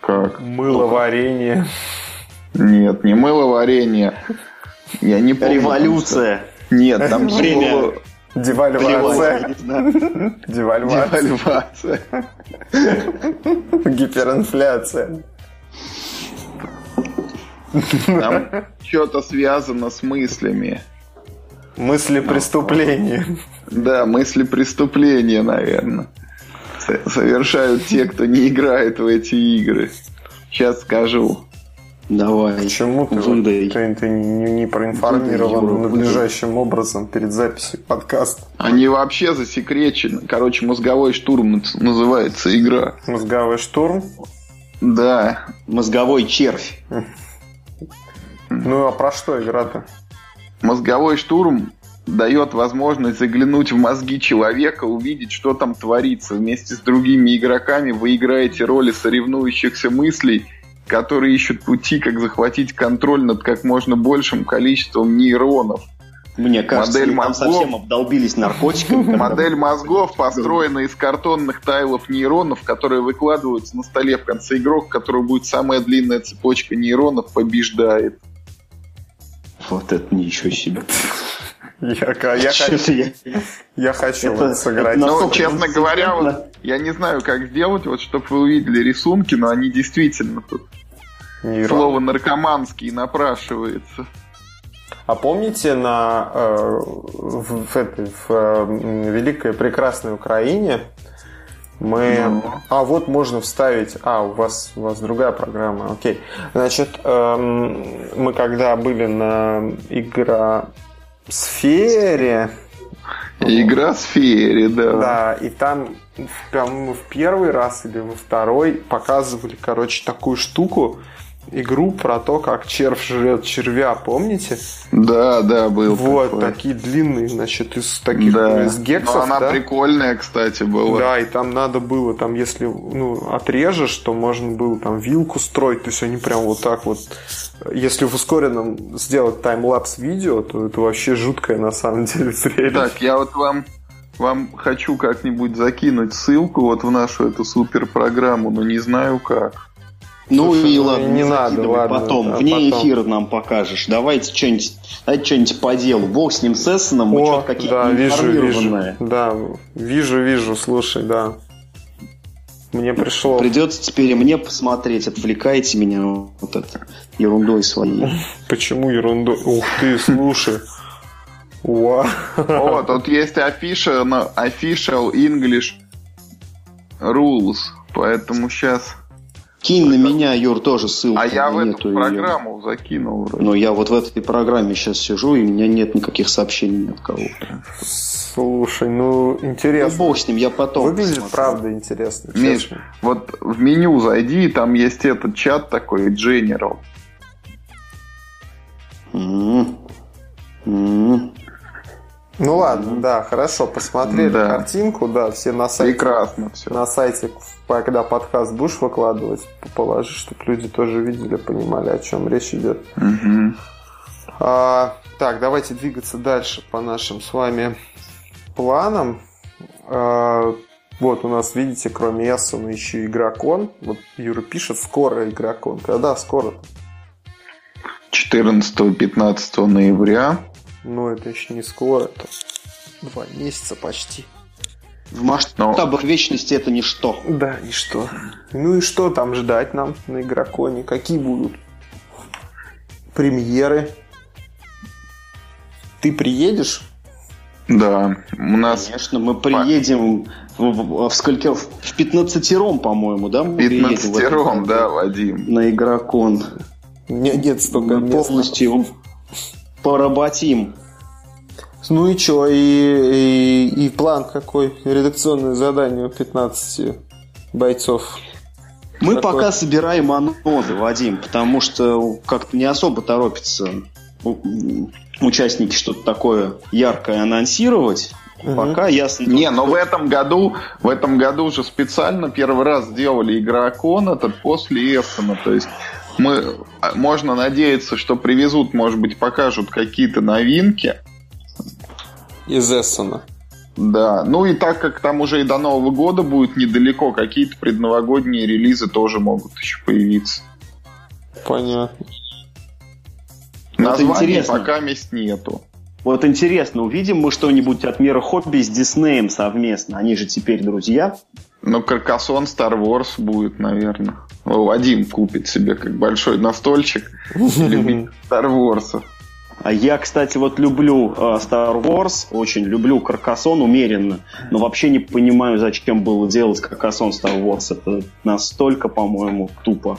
Как?
Мыло варенье.
Нет, не мыло варенье. Я не помню.
Революция.
Нет, там
Время.
слово
Девальвация. Девальвация.
девальвация.
Гиперинфляция.
Там что-то связано с мыслями.
Мысли преступления.
Да, мысли преступления, наверное. Совершают те, кто не играет в эти игры. Сейчас скажу.
Давай.
Почему ты,
Выдай.
ты, ты не, не проинформирован
Выдай,
надлежащим образом перед записью подкаста?
Они вообще засекречены. Короче, мозговой штурм называется игра.
Мозговой штурм.
Да.
Мозговой червь.
Ну а про что игра-то?
Мозговой штурм дает возможность заглянуть в мозги человека, увидеть, что там творится. Вместе с другими игроками вы играете роли соревнующихся мыслей, которые ищут пути, как захватить контроль над как можно большим количеством нейронов.
Мне кажется,
Модель
они там
мозгов.
совсем обдолбились наркотиками.
Модель мозгов построена из картонных тайлов нейронов, которые выкладываются на столе в конце игрок, у которого будет самая длинная цепочка нейронов, побеждает.
Вот это ничего себе.
Я, я, хочу,
я-
я хочу
Это-
вот сыграть.
это
Ну, честно говоря, вот, я не знаю, как сделать, вот, чтобы вы увидели рисунки, но они действительно тут
Нейрон.
слово наркоманский напрашивается.
А помните на э, в, в этой в э, великой прекрасной Украине мы
Ну.
а вот можно вставить а у вас у вас другая программа окей значит эм, мы когда были на игра сфере
Игра в сфере, да.
да, и там, в- по-моему, в первый раз или во второй показывали, короче, такую штуку, игру про то, как червь жрет червя, помните?
Да, да, был
вот,
такой.
такие длинные, значит, из таких,
Да.
из гексов,
Но она
да?
прикольная, кстати, была.
Да, и там надо было, там, если ну, отрежешь, то можно было там вилку строить, то есть они прям вот так вот. Если в ускоренном сделать таймлапс видео, то это вообще жуткое на самом деле зрелище.
Так, я вот вам, вам хочу как-нибудь закинуть ссылку вот в нашу эту супер программу, но не знаю как.
Ну
Слушай,
и
ну
ладно,
не надо, ладно,
потом.
да,
Вне
потом.
эфира нам покажешь. Давайте что-нибудь, давайте что-нибудь по делу. Бог с ним, с Эссеном, мы
О,
что-то какие-то
да, вижу, вижу. Да, вижу, вижу, слушай, да. Мне пришло.
Придется теперь и мне посмотреть, отвлекайте меня вот это ерундой своей.
Почему ерунду? Ух ты, слушай. Уа.
Вот, тут есть official, official English rules, поэтому сейчас...
Кинь на меня, Юр, тоже ссылку.
А я в эту программу закинул вроде.
Но я вот в этой программе сейчас сижу, и у меня нет никаких сообщений ни от кого.
Слушай, ну
Ну,
интересно.
бог с ним, я потом
Выглядит
посмотрю.
правда интересно,
Миш,
честно.
вот в меню зайди, и там есть этот чат такой, General.
М. М.
Ну ладно, да, хорошо, посмотрели
Да.
картинку, да, все на сайте.
Прекрасно все.
На сайте, когда подкаст будешь выкладывать, положи, чтобы люди тоже видели, понимали, о чем речь идет. А, так, давайте двигаться дальше по нашим с вами планам. А, вот у нас, видите, кроме Эссена еще игрокон. Вот Юра пишет, скоро игрокон. Когда скоро?
14-15 ноября.
Ну, это еще не скоро, это два месяца почти.
В масштабах вечности это ничто.
Да, и что? Ну и что там ждать нам на игроконе? Какие будут премьеры? Ты приедешь?
Да, у нас
Конечно, мы приедем в, в, в сколько? В 15 по-моему, да? мы приедем в этом
15
году
да, Вадим.
На игрокон.
Нет, нет столько
Мы
мест.
полностью поработим.
Ну и что, и, и, и план какой? Редакционное задание у 15 бойцов.
Мы
Какой?
пока собираем аноды, Вадим, потому что как-то не особо торопятся у- участники что-то такое яркое анонсировать.
Мгм.
Пока ясно.
Не, но в этом году, в этом году уже специально первый раз сделали игрокон этот после Эссена. То есть Мы, а, можно надеяться, что привезут, может быть, покажут какие-то новинки.
Из Эссена.
Да, ну и так как там уже и до Нового года будет недалеко, какие-то предновогодние релизы тоже могут еще появиться.
Понятно.
Названий пока мест нету.
Вот интересно, увидим мы что-нибудь от мира хобби с Диснеем совместно? Они же теперь друзья.
Ну, Каркасон Star Wars будет, наверное. Вадим купит себе как большой настольчик любитель Star Wars.
А я, кстати, вот люблю э, Star Wars, очень люблю Каркасон умеренно, но вообще не понимаю, зачем было делать Каркасон Star Wars. Это настолько, по-моему, тупо.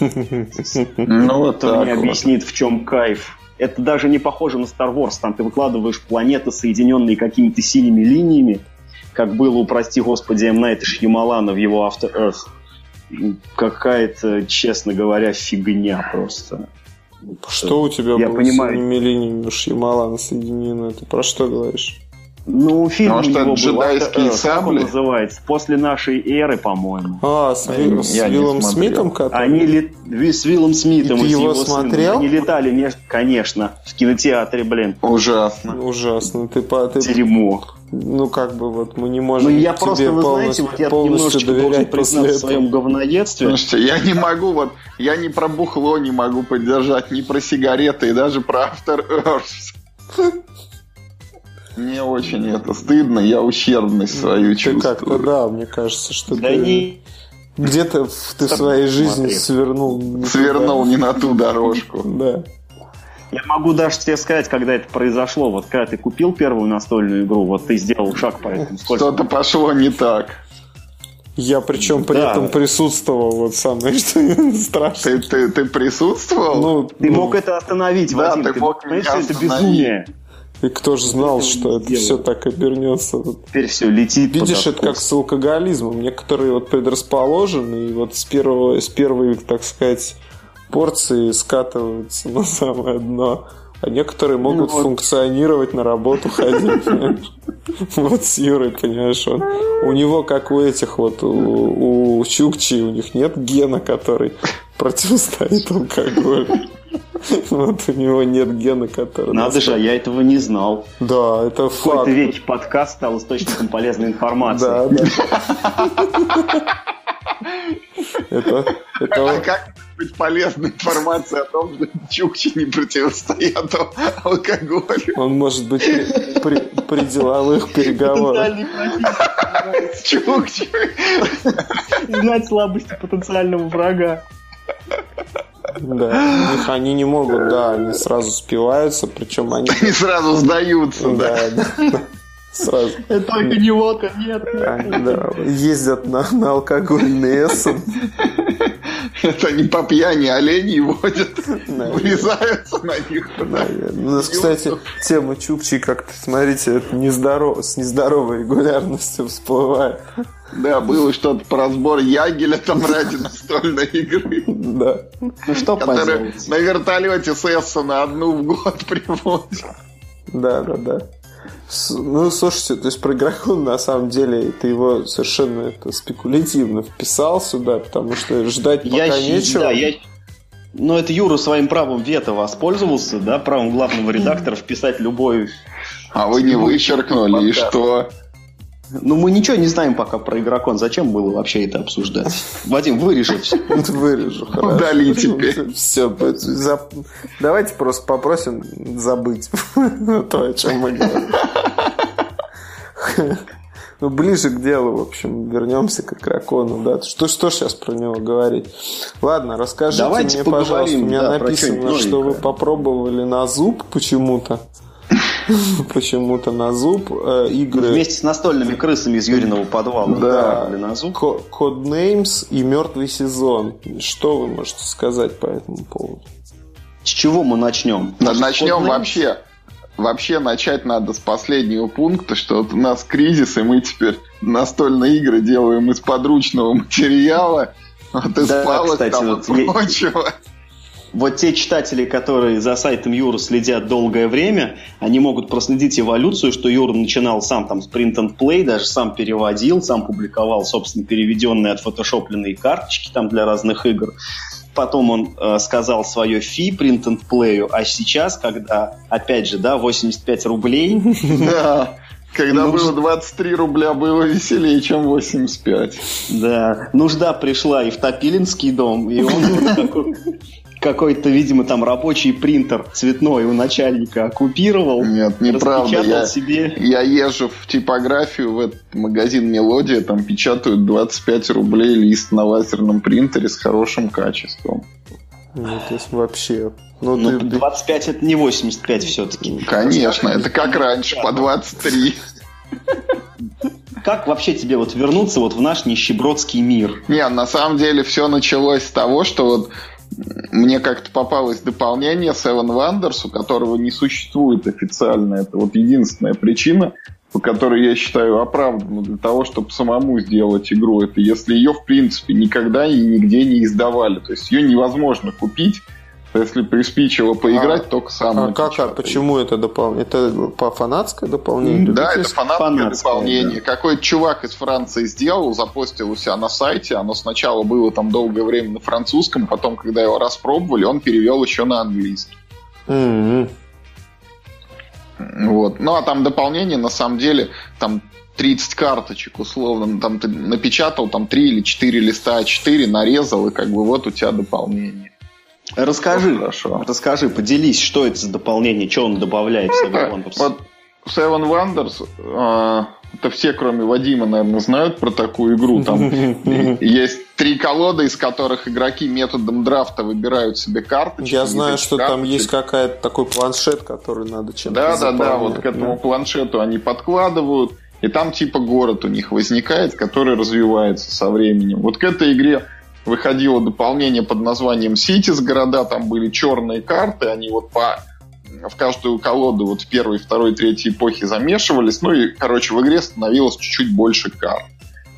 Ну, вот это мне объяснит, в чем кайф. Это даже не похоже на Star Wars. Там ты выкладываешь планеты, соединенные какими-то синими линиями, как было у, прости господи, М. Найта Шьямалана в его After Earth. Какая-то, честно говоря, фигня просто.
Что у тебя
я
было
понимаю.
с синими линиями Шьямалана соединено? Ты про что говоришь?
Ну, фильм
Потому
у
что
него был,
джедайские
как он
сабли.
называется? После нашей эры, по-моему.
А, с, Ви- с Виллом. Смитом, который...
Они лет... Ви- с Виллом Смитом
И ты
с
его
сыном.
смотрел?
Они летали, конечно, в кинотеатре, блин.
Ужасно.
Ужасно. Ты, по- ты,
Дерьмо.
Ну, как бы вот мы не можем
Ну, я
тебе
просто, вы знаете,
полностью,
вот я
полностью доверять
признаться в своем говноедстве.
Слушайте, я не могу, вот, я ни про бухло не могу поддержать, ни про сигареты, и даже про After Earth. Мне очень это стыдно, я ущербность свою
Ты как-то,
чувствую.
да, мне кажется, что
Да
ты
не...
где-то в- ты в своей жизни
Смотри.
свернул. не
Свернул не на ту дорожку.
Да.
Я могу даже тебе сказать, когда это произошло. Вот когда ты купил первую настольную игру, вот ты сделал шаг по этому. Сколько?
Что-то пошло не так.
Я причем при
Да.
этом присутствовал, вот самое что страшное.
Ты, ты, ты присутствовал?
Ну,
Ты
ну,
мог это остановить,
Да,
Вадим.
ты
Ты
мог
понимаешь, что это безумие.
и кто же знал,
этого
что это все так обернется?
Теперь все летит.
Видишь, это как с алкоголизмом. Некоторые вот предрасположены, и вот с первого, с первой, так сказать, порции скатываются на самое дно. А некоторые могут
Ну вот.
функционировать, на работу ходить. Вот с Юрой, понимаешь, он, у него, как у этих вот, у, у Чукчи, у них нет гена, который противостоит алкоголю. Вот у него нет гена, который...
Надо же, а я этого не знал.
Да, это
В
факт.
какой-то веке подкаст стал источником полезной информации.
Да, да. Это,
А
это,
как может быть полезная информация о том, что чукчи не противостоят алкоголю?
он может быть при, при- при деловых переговорах.
С чукчи.
Знать слабости потенциального врага.
Да, их они не могут, да, они сразу спиваются, причем они,
Они сразу сдаются, да.
да, да, сразу
Это только не водка, нет.
ездят на, на алкогольный эссен.
Это они по пьяни оленей водят, врезаются на них.
Да, У нас, кстати, тема Чукчи как-то, смотрите, это нездоров, с нездоровой регулярностью всплывает.
Да, было что-то про разбор Ягеля там ради настольной игры,
Да.
Ну что
который
поделать?
на вертолете с Эссена одну в год привозит.
Да, да, да. С- Ну, слушайте, то есть про игрокон на самом деле ты его совершенно это, спекулятивно вписал сюда, потому что ждать пока
Я,
нечего.
да, я... Но это Юра своим правом вето воспользовался, да, правом главного редактора вписать любой...
А вы не вычеркнули, и что?
Ну, мы ничего не знаем пока про игрокон. Зачем было вообще это обсуждать? Вадим, вырежи все.
Вырежу, хорошо.
Удали теперь.
Все, давайте просто попросим забыть то, о чем мы говорим. Ну, ближе к делу, в общем, вернемся к игрокону, да. Что, что сейчас про него говорить? Ладно, расскажите
Давайте
мне, пожалуйста. У меня
да,
написано, что вы попробовали на зуб почему-то. Почему-то на зуб э, игры
Вместе с настольными крысами из Юриного подвала.
Да.
На зуб.
Codenames и Мертвый сезон. Что вы можете сказать по этому поводу?
С чего мы начнем? Может,
Начнем вообще. Вообще начать надо с последнего пункта, что вот у нас кризис, и мы теперь настольные игры делаем из подручного материала, вот из
Да,
палок
кстати,
там
вот
и
я-
прочего.
Вот те читатели, которые за сайтом Юры следят долгое время, они могут проследить эволюцию, что Юра начинал сам там с print and play, даже сам переводил, сам публиковал, собственно, переведенные, отфотошопленные карточки там для разных игр. потом он э, сказал свое фи print and play, а сейчас, когда, опять же, да, 85 рублей.
Да, когда
Ну,
было 23 рубля, было веселее, чем 85.
Да, нужда пришла и в Топилинский дом, и он какой-то, видимо, там рабочий принтер цветной у начальника оккупировал.
Нет, неправда. Я,
себе.
я езжу в типографию, в этот магазин «Мелодия», там печатают 25 рублей лист на лазерном принтере с хорошим качеством.
Ну, то есть вообще... Ну,
Ну,
ты, ты-
25 это не 85 все-таки.
Конечно, это как раньше, по 23.
Как вообще тебе вот вернуться вот в наш нищебродский мир?
Не, на самом деле все началось с того, что вот мне как-то попалось дополнение Seven Wonders, у которого не существует официально. Это вот единственная причина, по которой я считаю оправданно для того, чтобы самому сделать игру. Это если ее, в принципе, никогда и нигде не издавали. То есть ее невозможно купить. Если приспичило поиграть, только сам
А как, а почему это дополнение? Это по фанатское дополнение?
Да, это фанатское,
фанатское,
дополнение. Какой-то чувак из Франции сделал, запостил у себя на сайте. Оно сначала было там долгое время на французском, потом, когда его распробовали, он перевел еще на английский.
М-м.
Вот. Ну, а там дополнение, на самом деле, там 30 карточек, условно. Там ты напечатал там 3 или 4 листа А4, нарезал, и как бы вот у тебя дополнение.
Расскажи,
Хорошо.
расскажи, поделись, что это за дополнение, что он добавляет в Seven Wonders?
Вот Seven Wonders, э, это все, кроме Вадима, наверное, знают про такую игру. Там есть три колоды, из которых игроки методом драфта выбирают себе карточки.
Я знаю, что там
карточек-
есть какая-то такой планшет, который надо чем-то
Да, да, да, вот к этому
да.
планшету они подкладывают, и там типа город у них возникает, который развивается со временем. Вот к этой игре выходило дополнение под названием Cities города, там были черные карты, они вот по в каждую колоду вот в первой, второй, третьей эпохи замешивались, ну и, короче, в игре становилось чуть-чуть больше карт.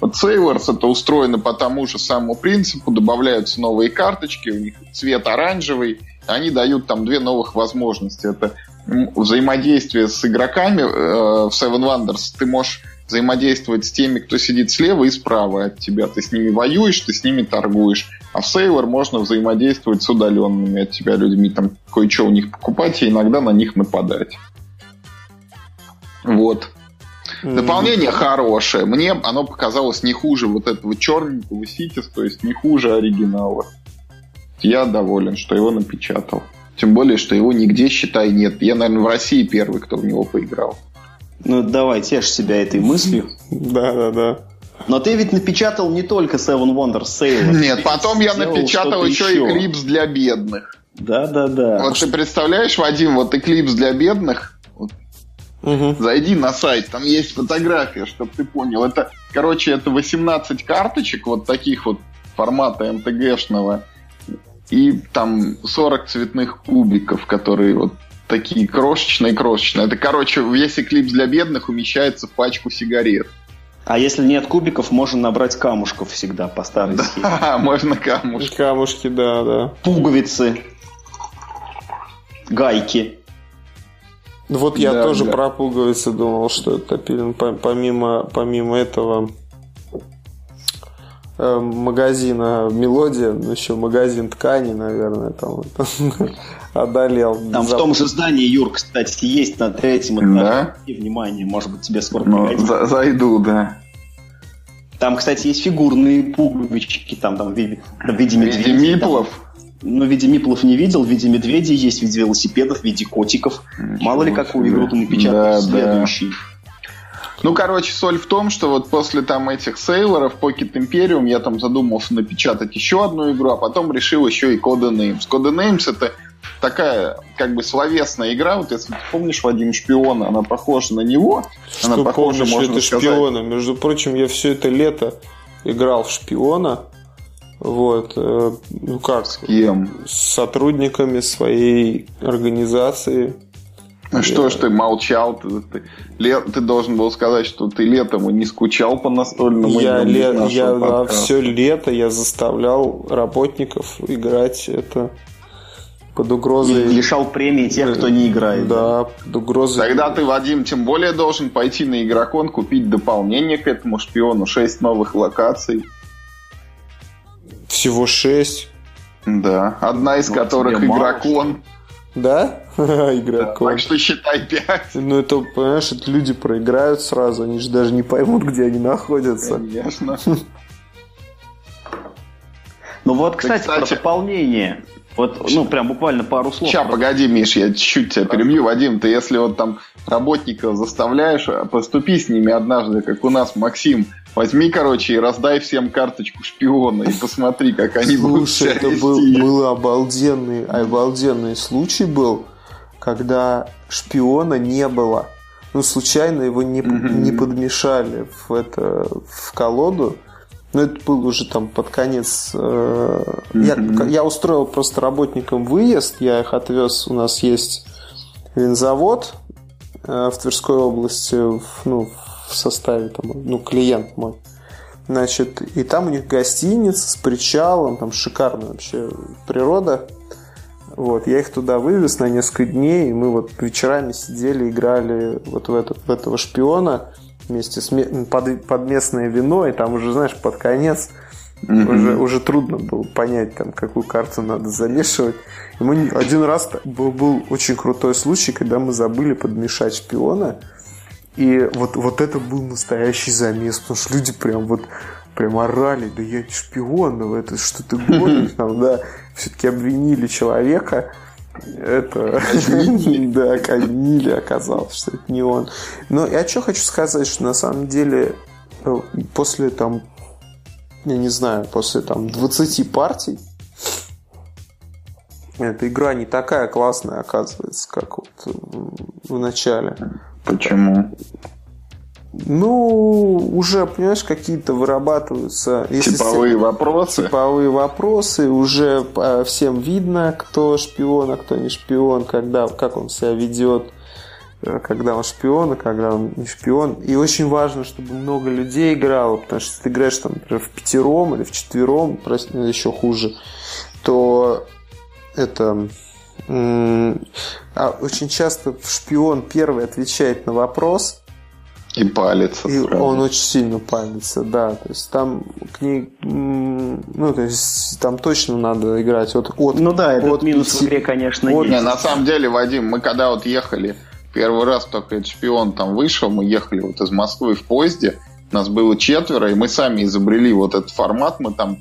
Вот Sailors это устроено по тому же самому принципу, добавляются новые карточки, у них цвет оранжевый, они дают там две новых возможности. Это взаимодействие с игроками э, в Seven Wonders. Ты можешь взаимодействовать с теми, кто сидит слева и справа от тебя. Ты с ними воюешь, ты с ними торгуешь. А в Sailor можно взаимодействовать с удаленными от тебя людьми. Там кое-что у них покупать и иногда на них нападать. Вот. Дополнение хорошее. Мне оно показалось не хуже вот этого черненького Ситис, то есть не хуже оригинала. Я доволен, что его напечатал. Тем более, что его нигде, считай, нет. Я, наверное, в России первый, кто в него поиграл.
Ну, давай, тешь себя этой мыслью.
Да, да, да.
Но ты ведь напечатал не только Seven Wonders Sailor.
Нет, потом я напечатал еще
еще.
Эклипс для бедных.
Да, да, да.
Вот ты представляешь, Вадим, вот Эклипс для бедных, вот. Зайди на сайт, там есть фотография, чтобы ты понял. Это, короче, это 18 карточек вот таких вот формата МТГшного. И там 40 цветных кубиков, которые вот такие крошечные-крошечные. Это, короче, весь эклипс для бедных умещается в пачку сигарет.
А если нет кубиков, можно набрать камушков всегда по старой схеме.
Ха-ха, Можно камушки.
Камушки, да, да.
Пуговицы. Гайки.
Ну Вот я
Да,
тоже
да.
про пуговицы думал, что это Помимо, помимо этого магазина Мелодия, ну, еще магазин ткани, наверное, там одолел.
Там в том же здании, Юр, кстати, есть на третьем этаже.
Да?
И внимание, может быть, тебе скоро
Ну, за- зайду, да.
Там, кстати, есть фигурные пуговички, там, там в виде, в виде
В
медведей.
виде
там.
миплов.
Ну, в виде миплов не видел, в виде медведей есть, в виде велосипедов, в виде котиков. Мало ли, какую игру ты напечатаешь
Да, да. Ну, короче, соль в том, что вот после там этих сейлоров, Pocket Imperium, я там задумался напечатать еще одну игру, а потом решил еще и Code Names. Code Names это такая, как бы, словесная игра. Вот если ты помнишь Вадим Шпиона, она похожа на него. она
Что
похожа,
помнишь,
можно
это
сказать.
шпиона. Между прочим, я все это лето играл в шпиона. Вот, э, ну как,
Кем?
с сотрудниками своей организации.
Ну Что ж ты молчал? Ты, ты- ле- ты должен был сказать, что ты летом и не скучал по настольному
я ле- я
подкаста.
все лето я заставлял работников играть это под
И
угрозой.
лишал премии тех, кто не играет.
Да, под угрозой.
Тогда ты, Вадим, тем более должен пойти на игрокон, купить дополнение к этому шпиону, 6 новых локаций.
Всего шесть.
Да, одна из
Вот
которых
тебе мало,
Да? Игрокон.
Так что считай 5.
Ну, это, понимаешь, это люди проиграют сразу, они же даже не поймут, где они находятся.
Конечно.
Ну вот, кстати,
кстати-
про дополнение. Вот, ну, прям буквально пару слов.
Сейчас, погоди, Миш, я чуть-чуть тебя перебью. Вадим, ты если вот там работников заставляешь, а поступи с ними однажды, как у нас Максим. Возьми, короче, и раздай всем карточку шпиона и посмотри, как они будут
Слушай,
себя
это был, был обалденный, обалденный случай был, когда шпиона не было. Ну, случайно его не, не подмешали в, это, в колоду. Но это был уже там под конец. э, я, я устроил просто работникам выезд, я их отвез. У нас есть винзавод э, в Тверской области, в, ну, в составе там, ну, клиент мой. Значит, и там у них гостиница с причалом, там шикарная вообще природа. Вот, я их туда вывез на несколько дней, и мы вот вечерами сидели, играли вот в, этот, в этого шпиона вместе с под, под местное вино, и там уже, знаешь, под конец
Мгм.
уже, уже трудно было понять, там, какую карту надо замешивать. И мы один раз был, был очень крутой случай, когда мы забыли подмешать шпиона. И вот, вот это был настоящий замес, потому что люди прям вот прям орали, да я не шпион, ну это что ты гонишь там, да. Все-таки обвинили человека. Это... Да, казнили, оказалось, что это не он. Но я что хочу сказать, что на самом деле э, после там я не знаю, после там 20 партий эта игра не такая классная оказывается, как вот в начале.
Почему?
Ну, уже, понимаешь, какие-то вырабатываются... если
Типовые
се-
вопросы?
Типовые вопросы, уже э, всем видно, кто шпион, а кто не шпион, когда, как он себя ведет, э, когда он шпион, а когда он не шпион. И очень важно, чтобы много людей играло, потому что если ты играешь, там, например, в пятером или в четвером, прости, еще хуже, то это... а очень часто шпион первый отвечает на вопрос,
И палец.
и
сразу.
он очень сильно палится, да. То есть там к ней, ну, то есть там точно надо играть от, от
Ну да, этот
от
минус в
пяти-
игре, конечно,
Не,
есть.
на самом деле, Вадим, мы когда вот ехали, первый раз только этот шпион там вышел, мы ехали вот из Москвы в поезде, нас было четверо, и мы сами изобрели вот этот формат, мы там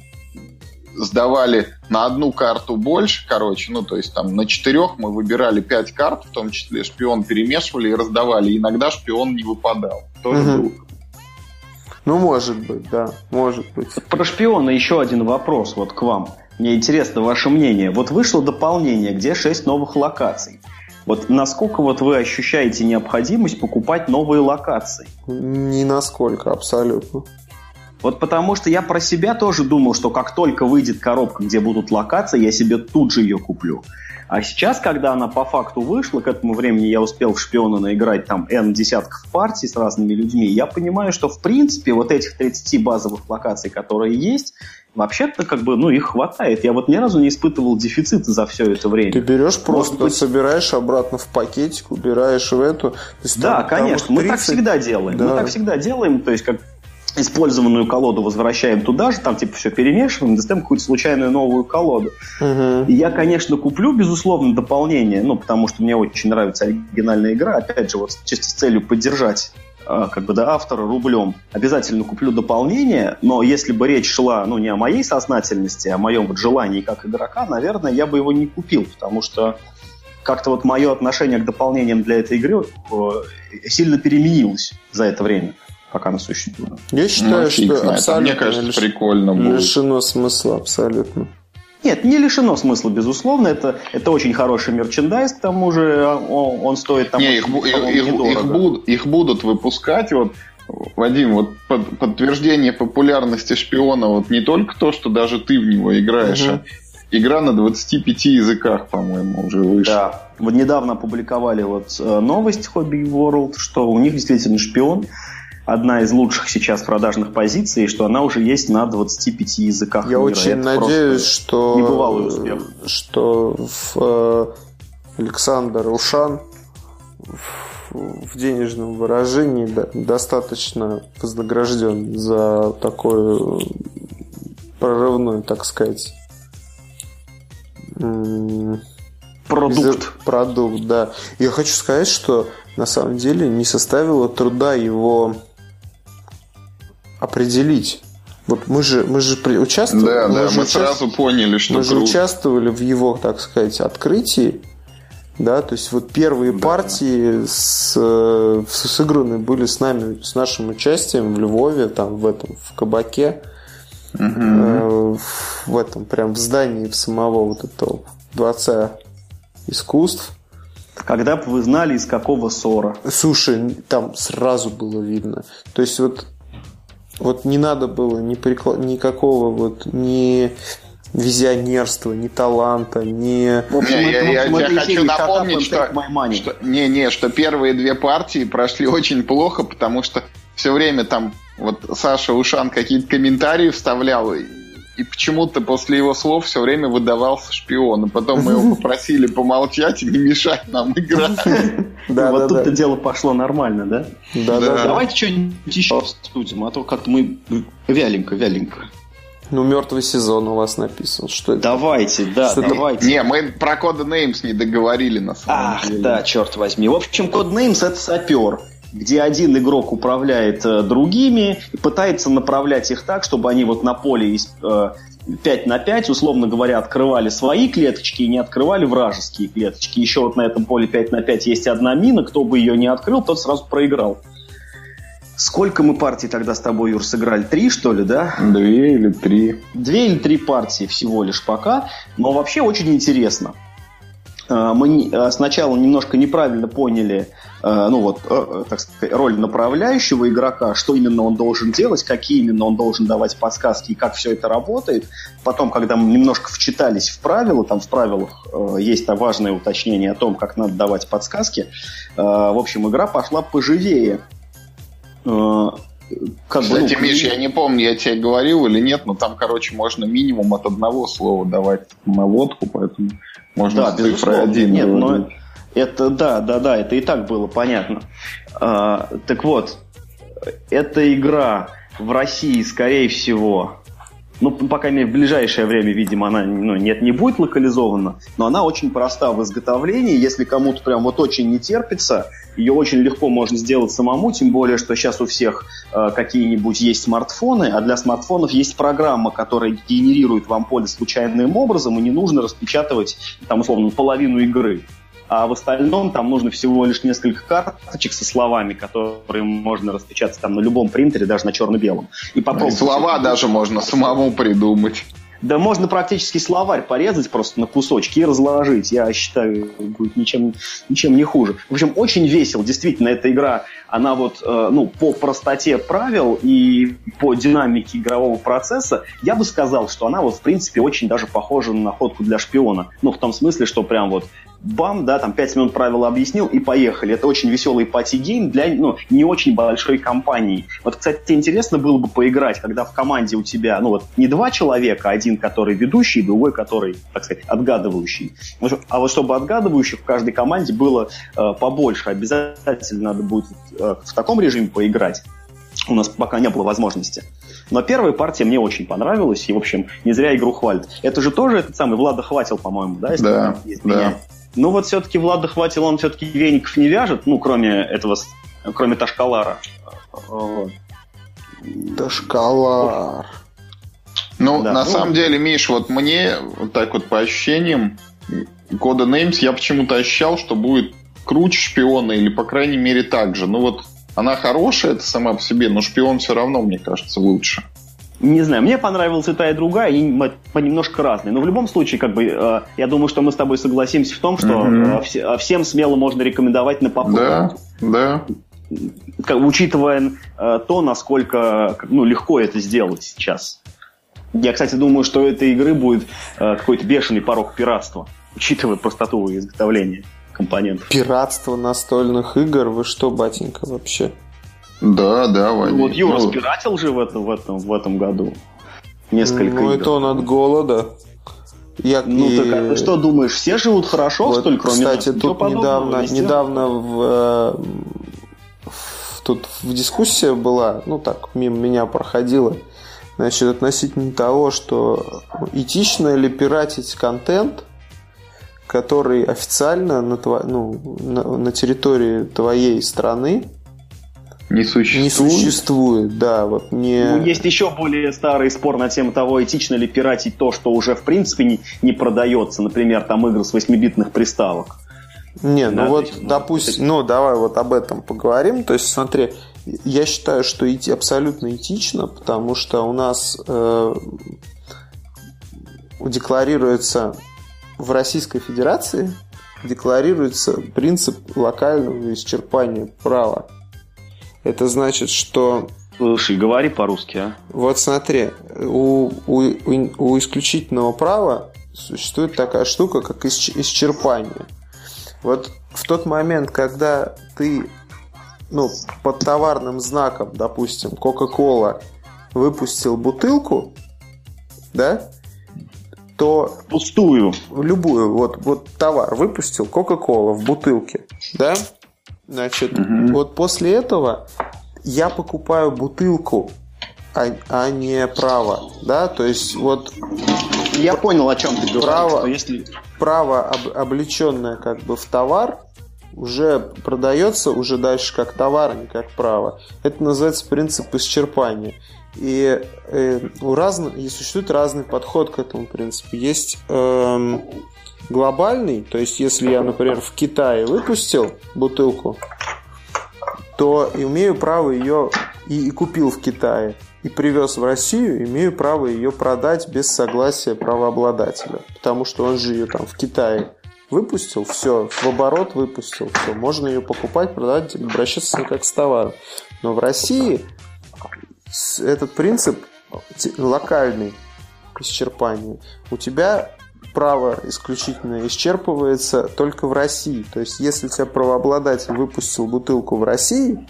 сдавали на одну карту больше, короче, ну, то есть там на четырех мы выбирали пять карт, в том числе шпион перемешивали и раздавали, иногда шпион не выпадал. Тоже было.
Ну, может быть, да, может быть.
Про шпиона еще один вопрос вот к вам. Мне интересно ваше мнение. Вот вышло дополнение, где 6 новых локаций. Вот насколько вот вы ощущаете необходимость покупать новые локации?
Ни насколько, абсолютно.
Вот потому что я про себя тоже думал, что как только выйдет коробка, где будут локации, я себе тут же ее куплю. А сейчас, когда она по факту вышла, к этому времени я успел в шпиона наиграть там N десятков партий с разными людьми, я понимаю, что в принципе вот этих 30 базовых локаций, которые есть, вообще-то как бы, ну, их хватает. Я вот ни разу не испытывал дефицита за все это время.
Ты берешь просто,
быть-
собираешь обратно в пакетик, убираешь в эту. То есть
Да,
там- там
конечно,
их
мы так
30
всегда делаем.
Да.
Мы так всегда делаем, то есть как использованную колоду возвращаем туда же, там типа все перемешиваем, достаем какую-то случайную новую колоду.
Мгм.
И я, конечно, куплю, безусловно, дополнение, ну, потому что мне очень нравится оригинальная игра, опять же, вот чисто с целью поддержать а, как бы, да, автора рублем. Обязательно куплю дополнение, но если бы речь шла, ну, не о моей сознательности, а о моем вот желании как игрока, наверное, я бы его не купил, потому что как-то вот мое отношение к дополнениям для этой игры э, сильно переменилось за это время, пока она существует.
Я
Ну,
считаю,
фиг
что
знает.
Абсолютно
Мне кажется,
лиш-
прикольно будет.
лишено смысла, абсолютно.
Нет, не лишено смысла, безусловно. Это, это очень хороший мерчендайз, к тому же а, он, он стоит там
Не, их, бу- их, их- их
недорого.
буд- их будут выпускать. Вот, Вадим, вот под- подтверждение популярности шпиона вот не только то, что даже ты в него играешь,
Мгм.
а игра на 25 языках, по-моему, уже вышла.
Да. Вот недавно опубликовали вот э, новость Hobby World, что у них действительно шпион. Одна из лучших сейчас продажных позиций, что она уже есть на 25 языках.
Я
мира.
очень
Это
надеюсь, что,
небывалый успех.
что в, э, Александр Ушан в, денежном выражении достаточно вознагражден за такое прорывное, так сказать,
Продукт.
Продукт, да. Я хочу сказать, что на самом деле не составило труда его определить. Вот мы же, мы же участвовали.
Да,
мы
да,
же
мы
уча...
сразу поняли, что
Мы же
круто.
участвовали в его, так сказать, открытии. Да, то есть вот первые
Да.
партии с, э, сыграны были с нами, с нашим участием в Львове, там в этом, в кабаке, э, в этом, прям в здании в самого вот этого дворца искусств.
Когда бы вы знали, из какого ссора.
Слушай, там сразу было видно. То есть вот, вот не надо было ни прикла- никакого вот ни визионерства, ни таланта, ни...
В общем,
Не,
это,
я,
в общем,
я- я хочу
серии «Shut up
напомнить, что,
take my money».
что- не, не, что первые две партии прошли очень плохо, потому что все время там вот Саша Ушан какие-то комментарии вставлял, и, почему-то после его слов все время выдавался шпион. И потом мы его попросили помолчать и не мешать нам играть.
Да,
вот тут-то дело пошло нормально, да?
Да, да,
Да.
да.
Давайте что-нибудь еще обсудим, а то как-то мы вяленько, вяленько.
Ну, мертвый сезон у вас написан. Что это?
Давайте, да,
Что-то-
давайте.
Не, мы про кода Names не договорили на самом
Ах,
деле.
да, черт возьми. В общем, Codenames это сапер, где один игрок управляет э, другими и пытается направлять их так, чтобы они вот на поле э, 5 на 5, условно говоря, открывали свои клеточки и не открывали вражеские клеточки. Еще вот на этом поле 5 на 5 есть одна мина, кто бы ее не открыл, тот сразу проиграл. Сколько мы партий тогда с тобой, Юр, сыграли? Три, что ли, да?
Две или три.
Две или три партии всего лишь пока, но вообще очень интересно. Э, Мы э, сначала немножко неправильно поняли, э, ну вот, э, э, так сказать, роль направляющего игрока, что именно он должен делать, какие именно он должен давать подсказки и как все это работает. Потом, когда мы немножко вчитались в правила, там в правилах э, есть там важное уточнение о том, как надо давать подсказки, в общем, игра пошла поживее. Как бы, ну,
Кстати, Миш, я не помню, я тебе говорил или нет, но там, короче, можно минимум от одного слова давать наводку, поэтому можно
Да,
с цифрой один
Нет, но это да, да, да, это и так было понятно. А, так вот, эта игра в России, скорее всего, ну, по крайней мере, в ближайшее время, видимо, она ну, нет, не будет локализована, но она очень проста в изготовлении. Если кому-то прям вот очень не терпится, ее очень легко можно сделать самому, тем более, что сейчас у всех э, какие-нибудь есть смартфоны, а для смартфонов есть программа, которая генерирует вам поле случайным образом, и не нужно распечатывать, там, условно, половину игры. А в остальном там нужно всего лишь несколько карточек со словами, которые можно распечатать там на любом принтере, даже на черно-белом. И
И
попробовать.
слова даже можно самому придумать.
Да можно практически словарь порезать просто на кусочки и разложить. Я считаю, будет ничем, ничем не хуже. В общем, очень весело. Действительно, эта игра, она вот, э, ну, по простоте правил и по динамике игрового процесса, я бы сказал, что она вот, в принципе, очень даже похожа на находку для шпиона. Ну, в том смысле, что прям вот бам, да, там 5 минут правила объяснил и поехали. Это очень веселый party game для ну, не очень большой компании. Вот, кстати, интересно было бы поиграть, когда в команде у тебя, ну вот, не два человека, один, который ведущий, другой, который, так сказать, отгадывающий. А вот чтобы отгадывающих в каждой команде было э, побольше, обязательно надо будет э, в таком режиме поиграть. У нас пока не было возможности. Но первая партия мне очень понравилась, и, в общем, не зря игру хвалят. Это же тоже этот самый Влада Хватил, по-моему, да? если
Да, да.
изменяет? Ну вот все-таки Влада хватил, он все-таки веников не вяжет, ну, кроме этого, кроме Ташкалара.
Ташкалар.
Ну,
Да,
на
ну-
самом деле, Миш, вот мне, вот так вот по ощущениям, кода Names я почему-то ощущал, что будет круче шпиона, или, по крайней мере, так же. Ну вот, она хорошая, это сама по себе, но шпион все равно, мне кажется, лучше.
Не знаю, мне понравилась и та, и другая, и понемножко разные. Но в любом случае, как бы, э, я думаю, что мы с тобой согласимся в том, что
Мгм.
э, все- э, всем смело можно рекомендовать на попробовать.
Да, да.
Как- учитывая э, то, насколько ну, легко это сделать сейчас. Я, кстати, думаю, что у этой игры будет э, какой-то бешеный порог пиратства, учитывая простоту изготовления компонентов.
Пиратство настольных игр? Вы что, батенька, вообще?
Да, да.
Ну, вот Юра
Ну,
спиратил же в этом, в этом, в этом году несколько
Ну,
игр.
это он от голода. Я,
Ну
и-
так а ты что думаешь, все живут хорошо,
Вот,
что ли, кроме
кстати,
нас?
Тут недавно,
везде.
недавно в, э, в- тут в дискуссия была, ну так, мимо меня проходила, значит, относительно того, что этично ли пиратить контент, который официально на, тво, ну, на, на территории твоей страны
не существует.
Не существует, да, вот не.
Ну, есть еще более старый спор на тему того, этично ли пиратить то, что уже в принципе не, не продается, например, там игры с 8-битных приставок.
Не, ну да, вот, есть, допустим, ну давай вот об этом поговорим. То есть, смотри, я считаю, что идти абсолютно этично, потому что у нас э, декларируется в Российской Федерации декларируется принцип локального исчерпания права. Это значит, что...
Слушай, говори по-русски, а?
Вот смотри, у, у, у исключительного права существует такая штука, как исчерпание. Вот в тот момент, когда ты ну, под товарным знаком, допустим, Coca-Cola выпустил бутылку, да, то...
Пустую.
Любую, вот, вот товар выпустил, Coca-Cola в бутылке, да, Значит, угу. вот после этого я покупаю бутылку, а, а не право, да, то есть вот...
Я понял, о чем ты говоришь.
Право, что если... право об, облеченное как бы в товар, уже продается уже дальше как товар, а не как право. Это называется принцип исчерпания. И э, у разных, и существует разный подход к этому принципу. Есть э, глобальный, то есть если я, например, в Китае выпустил бутылку, то имею право ее и, и купил в Китае, и привез в Россию, имею право ее продать без согласия правообладателя. Потому что он же ее там в Китае выпустил, все, в оборот выпустил, все, можно ее покупать, продавать, обращаться как с товаром. Но в России этот принцип локальный исчерпания. У тебя право исключительно исчерпывается только в России. То есть, если у тебя правообладатель выпустил бутылку в России,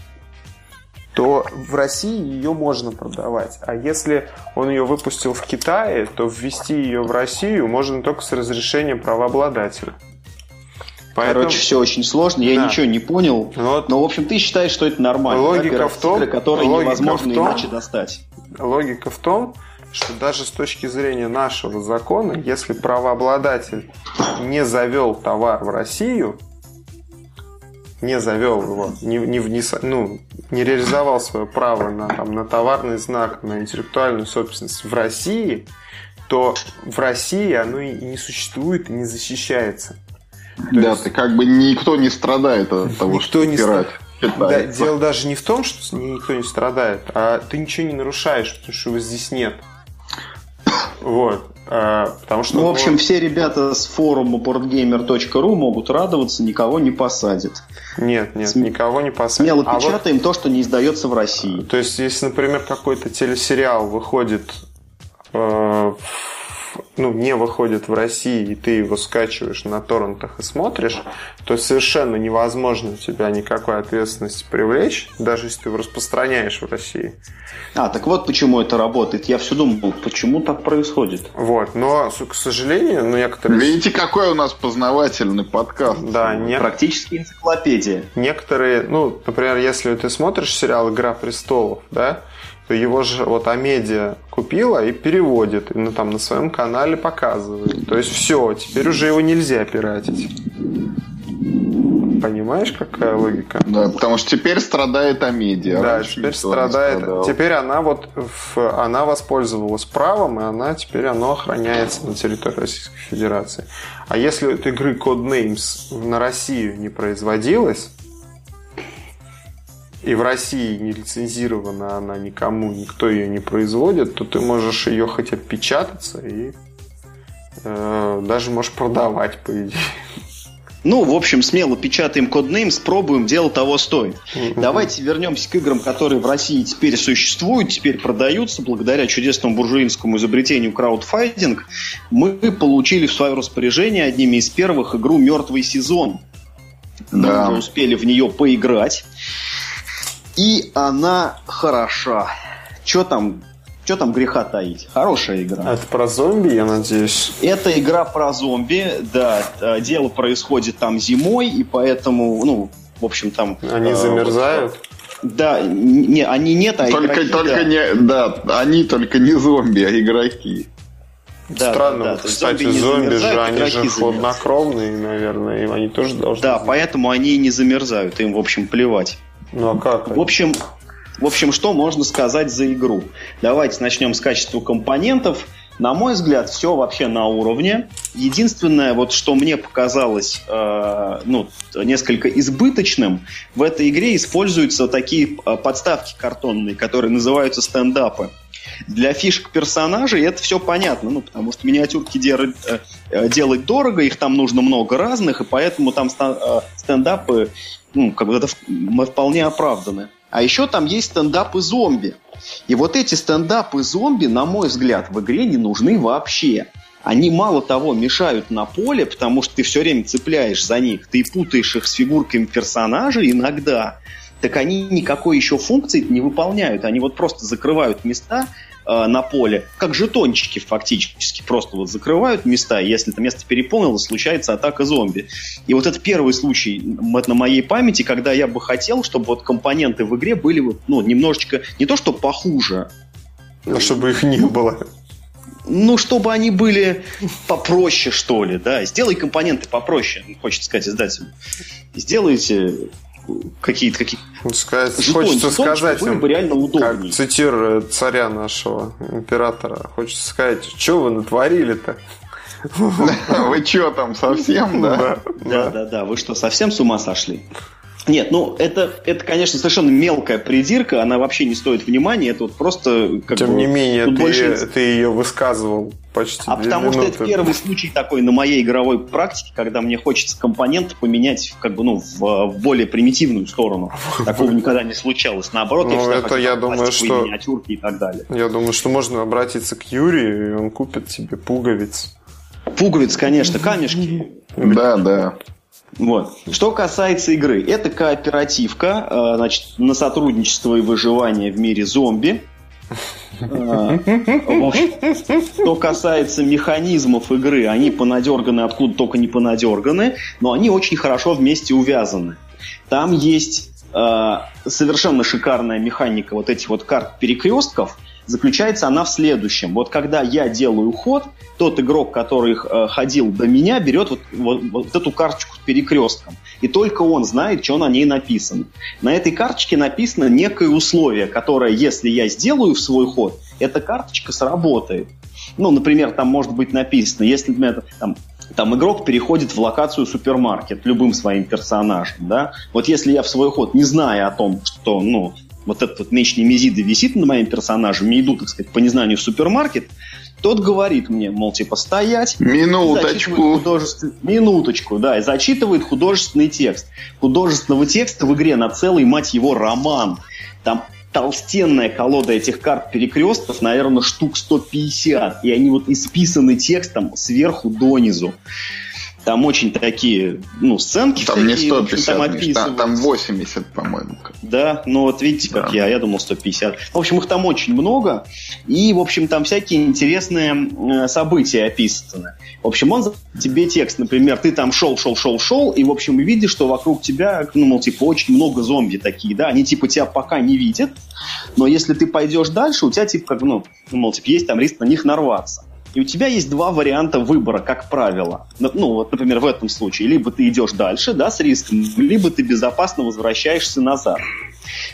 то в России ее можно продавать. А если он ее выпустил в Китае, то ввести ее в Россию можно только с разрешения правообладателя.
Поэтому... Короче, все очень сложно, я да. ничего не понял. Ну вот. Но, в общем, ты считаешь, что это нормально.
Логика да, в том,
которые логика невозможно в том, иначе достать.
Логика в том, что даже с точки зрения нашего закона, если правообладатель не завел товар в Россию, не завел его, не, не, внес, ну, не реализовал свое право на, там, на товарный знак, на интеллектуальную собственность в России, то в России оно и не существует и не защищается.
То да, есть... ты как бы никто не страдает от того, никто что не пират.
Да, дело даже не в том, что никто не страдает, а ты ничего не нарушаешь, потому что его здесь нет. Вот. А, потому что,
ну, в общем, все ребята с форума boardgamer.ru могут радоваться, никого не посадят.
Нет, нет, См... никого не посадят.
Смело а печатаем вот... то, что не издается в России.
То есть, если, например, какой-то телесериал выходит э, ну, не выходит в России, и ты его скачиваешь на торрентах и смотришь, то совершенно невозможно тебя никакой ответственности привлечь, даже если ты его распространяешь в России.
А, так вот почему это работает. Я все думал, почему так происходит.
Вот, но, к сожалению, ну, некоторые...
Видите, какой у нас познавательный подкаст.
Да, не... Практически энциклопедия.
Некоторые, ну, например, если ты смотришь сериал «Игра престолов», да, то его же вот Амедиа купила и переводит, и на, там на своем канале показывает. То есть все, теперь уже его нельзя пиратить. Понимаешь, какая логика?
Да, потому что теперь страдает Амедиа.
Да, Раньше теперь страдает. Теперь она вот в, она воспользовалась правом, и она теперь оно охраняется на территории Российской Федерации. А если этой игры Codenames на Россию не производилась, и в России не лицензирована она никому, никто ее не производит, то ты можешь ее хоть отпечататься и э, даже можешь продавать, по идее.
Ну, в общем, смело печатаем коднейм, пробуем, дело того стоит. Mm-hmm. Давайте вернемся к играм, которые в России теперь существуют, теперь продаются. Благодаря чудесному буржуинскому изобретению краудфайдинг мы получили в свое распоряжение одними из первых игру «Мертвый сезон». Да. Мы уже успели в нее поиграть. И она хороша. Что там что там греха таить? Хорошая игра.
Это про зомби, я надеюсь?
Это игра про зомби, да. Э, дело происходит там зимой, и поэтому, ну, в общем, там...
Они э, замерзают?
Да, не, они нет, а
только,
игроки,
только
да.
не, да, они только не зомби, а игроки.
Да, Странно, да, да. кстати, зомби, зомби же, они же хладнокровные, наверное, и они тоже должны...
Да, знать. поэтому они не замерзают, им, в общем, плевать.
Ну а как?
В общем, в общем, что можно сказать за игру? Давайте начнем с качества компонентов. На мой взгляд, все вообще на уровне. Единственное, вот что мне показалось э, ну, несколько избыточным, в этой игре используются такие э, подставки картонные, которые называются стендапы. Для фишек персонажей это все понятно, ну, потому что миниатюрки делать, э, э, делать дорого, их там нужно много разных, и поэтому там стендапы ну, как бы это вполне оправданы. А еще там есть стендапы зомби. И вот эти стендапы зомби, на мой взгляд, в игре не нужны вообще. Они мало того мешают на поле, потому что ты все время цепляешь за них, ты путаешь их с фигурками персонажей иногда. Так они никакой еще функции не выполняют. Они вот просто закрывают места, Э, на поле, как жетончики фактически, просто вот закрывают места, и если это место переполнилось, случается атака зомби. И вот это первый случай на моей памяти, когда я бы хотел, чтобы вот компоненты в игре были вот, ну, немножечко, не то что похуже,
но чтобы их не было.
Ну, чтобы они были попроще, что ли, да. Сделай компоненты попроще, хочется сказать издателю. Сделайте какие-то какие
сказать, жетон, хочется жетон, сказать им, бы реально удобнее. как цитируя царя нашего императора, хочется сказать, что вы натворили-то?
Вы что там, совсем, да?
Да, да, да, вы что, совсем с ума сошли? Нет, ну это, это, конечно, совершенно мелкая придирка, она вообще не стоит внимания, это вот просто...
Как Тем бы, не менее, ты, больше... ты ее высказывал почти
А потому минуты. что это первый случай такой на моей игровой практике, когда мне хочется компонент поменять как бы, ну, в, в более примитивную сторону. Такого никогда не случалось. Наоборот,
ну, я это я думаю, что...
миниатюрки и так далее.
Я думаю, что можно обратиться к Юрию, и он купит тебе пуговиц.
Пуговиц, конечно, камешки.
Да, да.
Вот. Что касается игры, это кооперативка, э, значит, на сотрудничество и выживание в мире зомби. Э, что касается механизмов игры, они понадерганы откуда только не понадерганы, но они очень хорошо вместе увязаны. Там есть э, совершенно шикарная механика вот этих вот карт перекрестков – заключается она в следующем. Вот когда я делаю ход, тот игрок, который э, ходил до меня, берет вот, вот, вот эту карточку с перекрестком. И только он знает, что на ней написано. На этой карточке написано некое условие, которое, если я сделаю в свой ход, эта карточка сработает. Ну, например, там может быть написано, если, например, там, там игрок переходит в локацию супермаркет любым своим персонажем, да, вот если я в свой ход, не зная о том, что, ну, вот этот вот меч Немезиды висит на моем персонаже, мне иду, так сказать, по незнанию в супермаркет, тот говорит мне, мол, типа, стоять.
Минуточку.
Художеств... Минуточку, да, и зачитывает художественный текст. Художественного текста в игре на целый, мать его, роман. Там толстенная колода этих карт перекрестков, наверное, штук 150. И они вот исписаны текстом сверху донизу. Там очень такие, ну, сценки
там
такие,
не 150, там, описываются. там 80, по-моему.
Да, ну вот видите, как да. я, я думал 150. В общем, их там очень много, и, в общем, там всякие интересные э, события описаны. В общем, он тебе текст, например, ты там шел, шел, шел, шел, и, в общем, видишь, что вокруг тебя, ну, мол, типа, очень много зомби такие, да, они, типа, тебя пока не видят, но если ты пойдешь дальше, у тебя, типа, как, ну, мол, типа, есть там риск на них нарваться. И у тебя есть два варианта выбора, как правило. Ну, вот, например, в этом случае. Либо ты идешь дальше, да, с риском, либо ты безопасно возвращаешься назад.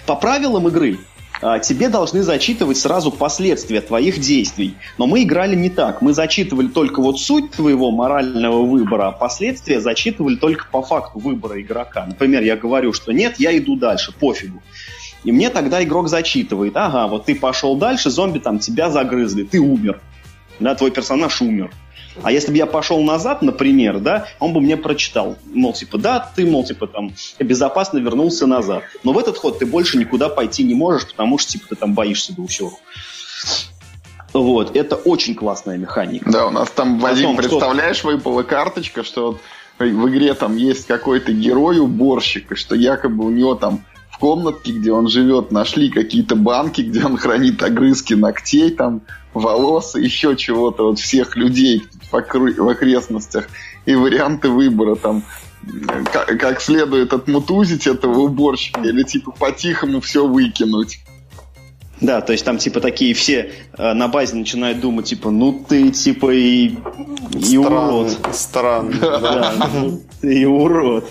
По правилам игры а, тебе должны зачитывать сразу последствия твоих действий. Но мы играли не так. Мы зачитывали только вот суть твоего морального выбора, а последствия зачитывали только по факту выбора игрока. Например, я говорю, что нет, я иду дальше, пофигу. И мне тогда игрок зачитывает, ага, вот ты пошел дальше, зомби там тебя загрызли, ты умер да, твой персонаж умер. А если бы я пошел назад, например, да, он бы мне прочитал, мол, типа, да, ты, мол, типа, там, безопасно вернулся назад. Но в этот ход ты больше никуда пойти не можешь, потому что, типа, ты там боишься до всего. Вот, это очень классная механика.
Да, у нас там, Вадим, представляешь, что... выпала карточка, что вот в игре там есть какой-то герой-уборщик, и что якобы у него там комнатке, где он живет, нашли какие-то банки, где он хранит огрызки ногтей, там, волос и еще чего-то, вот всех людей в окрестностях, и варианты выбора, там, как, как следует отмутузить этого уборщика или, типа, по-тихому все выкинуть.
Да, то есть там типа такие все э, на базе начинают думать, типа, ну ты типа и, и урод.
Странно.
Да, ну, ты и урод.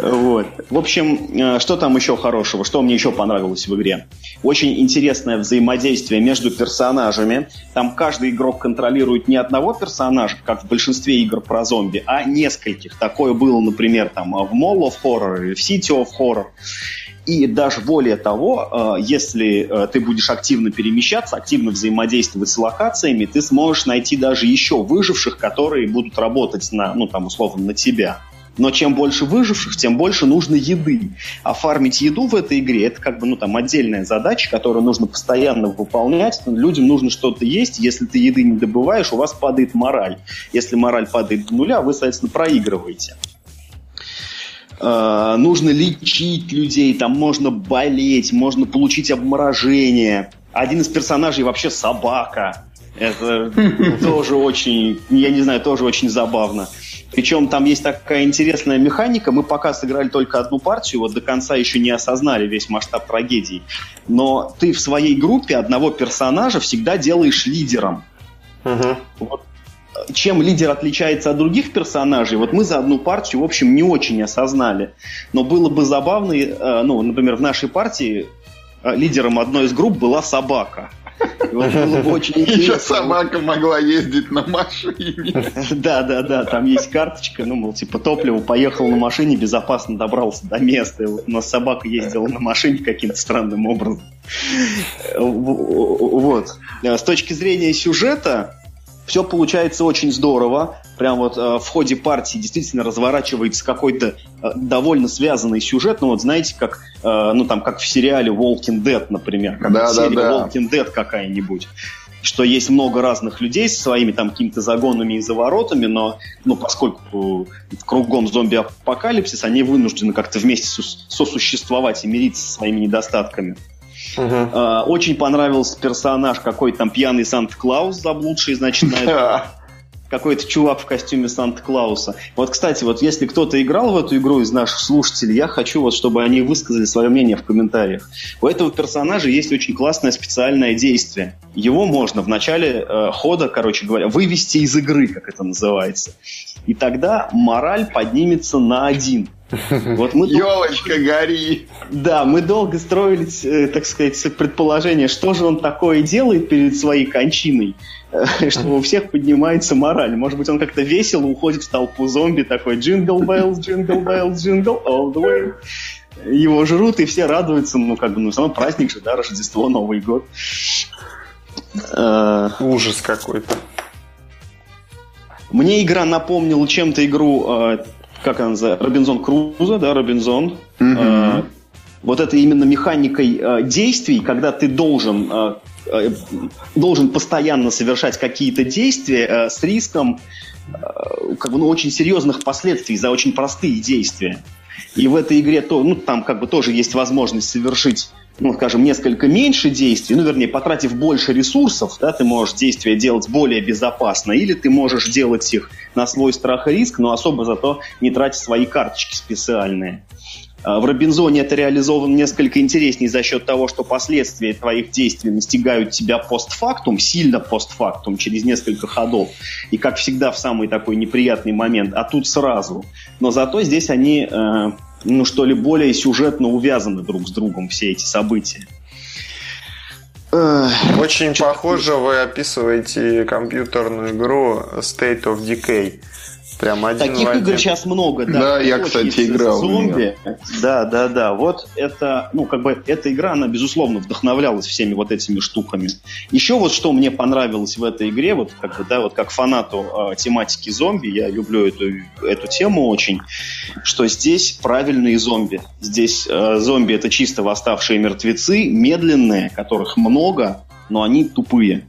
Вот. В общем, э, что там еще хорошего? Что мне еще понравилось в игре? Очень интересное взаимодействие между персонажами. Там каждый игрок контролирует не одного персонажа, как в большинстве игр про зомби, а нескольких. Такое было, например, там в Mall of Horror или в City of Horror. И даже более того, э, если э, ты будешь активно перемещаться, активно взаимодействовать с локациями, ты сможешь найти даже еще выживших, которые будут работать на, ну там условно, на тебя. Но чем больше выживших, тем больше нужно еды. А фармить еду в этой игре это как бы ну, там, отдельная задача, которую нужно постоянно выполнять. Людям нужно что-то есть. Если ты еды не добываешь, у вас падает мораль. Если мораль падает до нуля, вы, соответственно, проигрываете. Э, нужно лечить людей, там можно болеть, можно получить обморожение. Один из персонажей вообще собака. Это тоже очень, я не знаю, тоже очень забавно. Причем там есть такая интересная механика. Мы пока сыграли только одну партию, вот до конца еще не осознали весь масштаб трагедии. Но ты в своей группе одного персонажа всегда делаешь лидером.
Угу.
Вот чем лидер отличается от других персонажей, вот мы за одну партию, в общем, не очень осознали. Но было бы забавно, э, ну, например, в нашей партии э, лидером одной из групп была собака.
Еще собака могла ездить на машине.
Да, да, да, там есть карточка, ну, мол, типа топливо, поехал на машине, безопасно добрался до места. У нас собака ездила на машине каким-то странным образом. Вот. Э, с точки зрения сюжета, все получается очень здорово. Прям вот э, в ходе партии действительно разворачивается какой-то э, довольно связанный сюжет. Ну вот знаете, как, э, ну, там, как в сериале Walking Dead, например. Как
да,
в серии
да,
да. Walking Dead какая-нибудь что есть много разных людей со своими там какими-то загонами и заворотами, но ну, поскольку кругом зомби-апокалипсис, они вынуждены как-то вместе сосуществовать и мириться со своими недостатками. Uh-huh. Очень понравился персонаж какой-то там пьяный Санта-Клаус заблудший, значит, на это какой-то чувак в костюме Санта-Клауса. Вот, кстати, вот если кто-то играл в эту игру из наших слушателей, я хочу вот, чтобы они высказали свое мнение в комментариях. У этого персонажа есть очень классное специальное действие. Его можно в начале э, хода, короче говоря, вывести из игры, как это называется. И тогда мораль поднимется на один.
Вот мы Елочка, гори!
Да, мы долго строили, э, так сказать, предположение, что же он такое делает перед своей кончиной, э, что у всех поднимается мораль. Может быть, он как-то весело уходит в толпу зомби, такой jingle bells, jingle bells, jingle all the way. Его жрут, и все радуются, ну, как бы, ну, самый праздник же, да, Рождество, Новый год.
Э, Ужас какой-то.
Мне игра напомнила чем-то игру как она называется, Робинзон Крузо, да, Робинзон. Mm-hmm. Э, вот это именно механикой э, действий, когда ты должен, э, должен постоянно совершать какие-то действия с риском как бы, ну, очень серьезных последствий за очень простые действия. И в этой игре то, ну, там как бы тоже есть возможность совершить ну, скажем, несколько меньше действий, ну, вернее, потратив больше ресурсов, да, ты можешь действия делать более безопасно, или ты можешь делать их на свой страх и риск, но особо зато не тратить свои карточки специальные. А, в Робинзоне это реализовано несколько интереснее за счет того, что последствия твоих действий настигают тебя постфактум, сильно постфактум, через несколько ходов. И, как всегда, в самый такой неприятный момент, а тут сразу. Но зато здесь они э, ну что ли, более сюжетно увязаны друг с другом все эти события.
Очень похоже вы описываете компьютерную игру State of Decay.
Прям один Таких один. игр сейчас много, да.
Да, я, кстати, играл.
Зомби. Да, да, да. Вот это, ну, как бы, эта игра, она, безусловно, вдохновлялась всеми вот этими штуками. Еще вот что мне понравилось в этой игре, вот как бы, да, вот как фанату э, тематики зомби, я люблю эту, эту тему очень, что здесь правильные зомби. Здесь э, зомби это чисто восставшие мертвецы, медленные, которых много, но они тупые.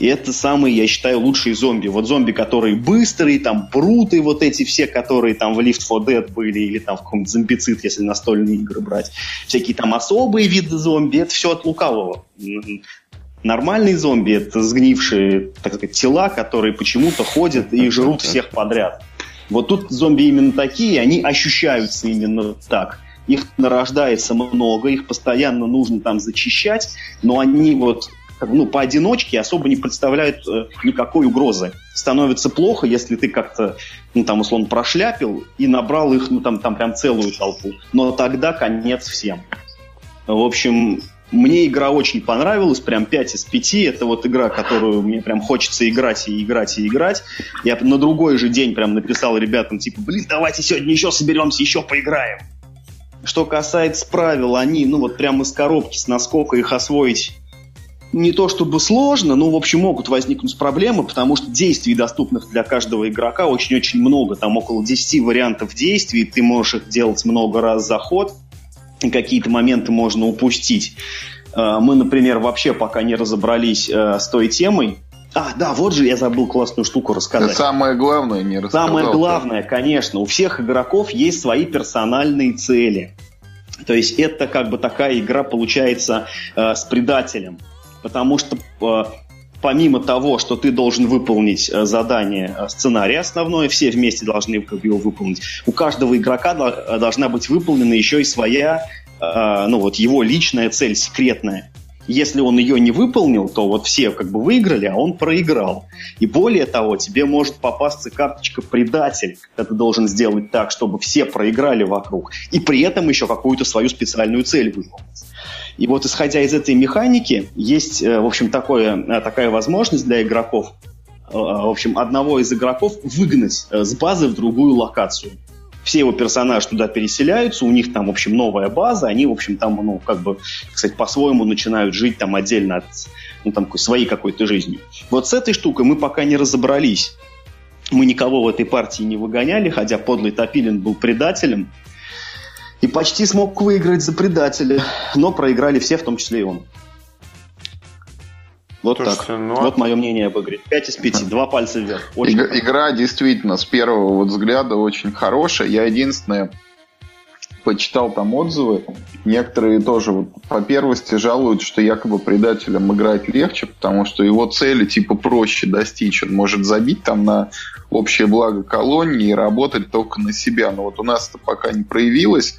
И это самые, я считаю, лучшие зомби. Вот зомби, которые быстрые, там, бруты, вот эти все, которые там в Lift for Dead были, или там в каком-то зомбицид, если настольные игры брать. Всякие там особые виды зомби, это все от лукавого. Нормальные зомби — это сгнившие, так сказать, тела, которые почему-то ходят и жрут всех подряд. Вот тут зомби именно такие, они ощущаются именно так. их нарождается много, их постоянно нужно там зачищать, но они вот ну, поодиночке особо не представляют э, никакой угрозы. Становится плохо, если ты как-то, ну, там, условно, прошляпил и набрал их, ну, там, там прям целую толпу. Но тогда конец всем. В общем, мне игра очень понравилась, прям 5 из 5. Это вот игра, которую мне прям хочется играть и играть и играть. Я на другой же день прям написал ребятам, типа, блин, давайте сегодня еще соберемся, еще поиграем. Что касается правил, они, ну вот прямо из коробки, с наскока их освоить не то чтобы сложно, но, в общем, могут возникнуть проблемы, потому что действий, доступных для каждого игрока, очень-очень много. Там около 10 вариантов действий, ты можешь их делать много раз за ход, и какие-то моменты можно упустить. Э, мы, например, вообще пока не разобрались э, с той темой, а, да, вот же я забыл классную штуку рассказать.
Самое главное не рассказал.
Самое главное, конечно, у всех игроков есть свои персональные цели. То есть это как бы такая игра получается э, с предателем потому что э, помимо того, что ты должен выполнить э, задание э, сценария основное, все вместе должны его выполнить, у каждого игрока должна быть выполнена еще и своя, ну вот его личная цель, секретная. Если он ее не выполнил, то вот все как бы выиграли, а он проиграл. И более того, тебе может попасться карточка предатель, когда ты должен сделать так, чтобы все проиграли вокруг, и при этом еще какую-то свою специальную цель выполнить. И вот исходя из этой механики, есть, э, в общем, такое, э, такая возможность для игроков, э, в общем, одного из игроков выгнать с базы в другую локацию. Все его персонажи туда переселяются, у них там, в общем, новая база, они, в общем, там, ну, как бы, кстати, по-своему начинают жить там отдельно от, ну, там, своей какой-то жизнью. Вот с этой штукой мы пока не разобрались. Мы никого в этой партии не выгоняли, хотя подлый Топилин был предателем, и почти смог выиграть за предателя, но проиграли все, в том числе и он. Вот Слушайте, так. Ну... Вот мое мнение об игре. 5 из 5, два пальца вверх.
Очень игра, игра действительно с первого вот взгляда очень хорошая. Я единственное почитал там отзывы. Некоторые тоже вот по первости жалуют, что якобы предателям играть легче, потому что его цели типа проще достичь. Он может забить там на общее благо колонии и работать только на себя. Но вот у нас это пока не проявилось.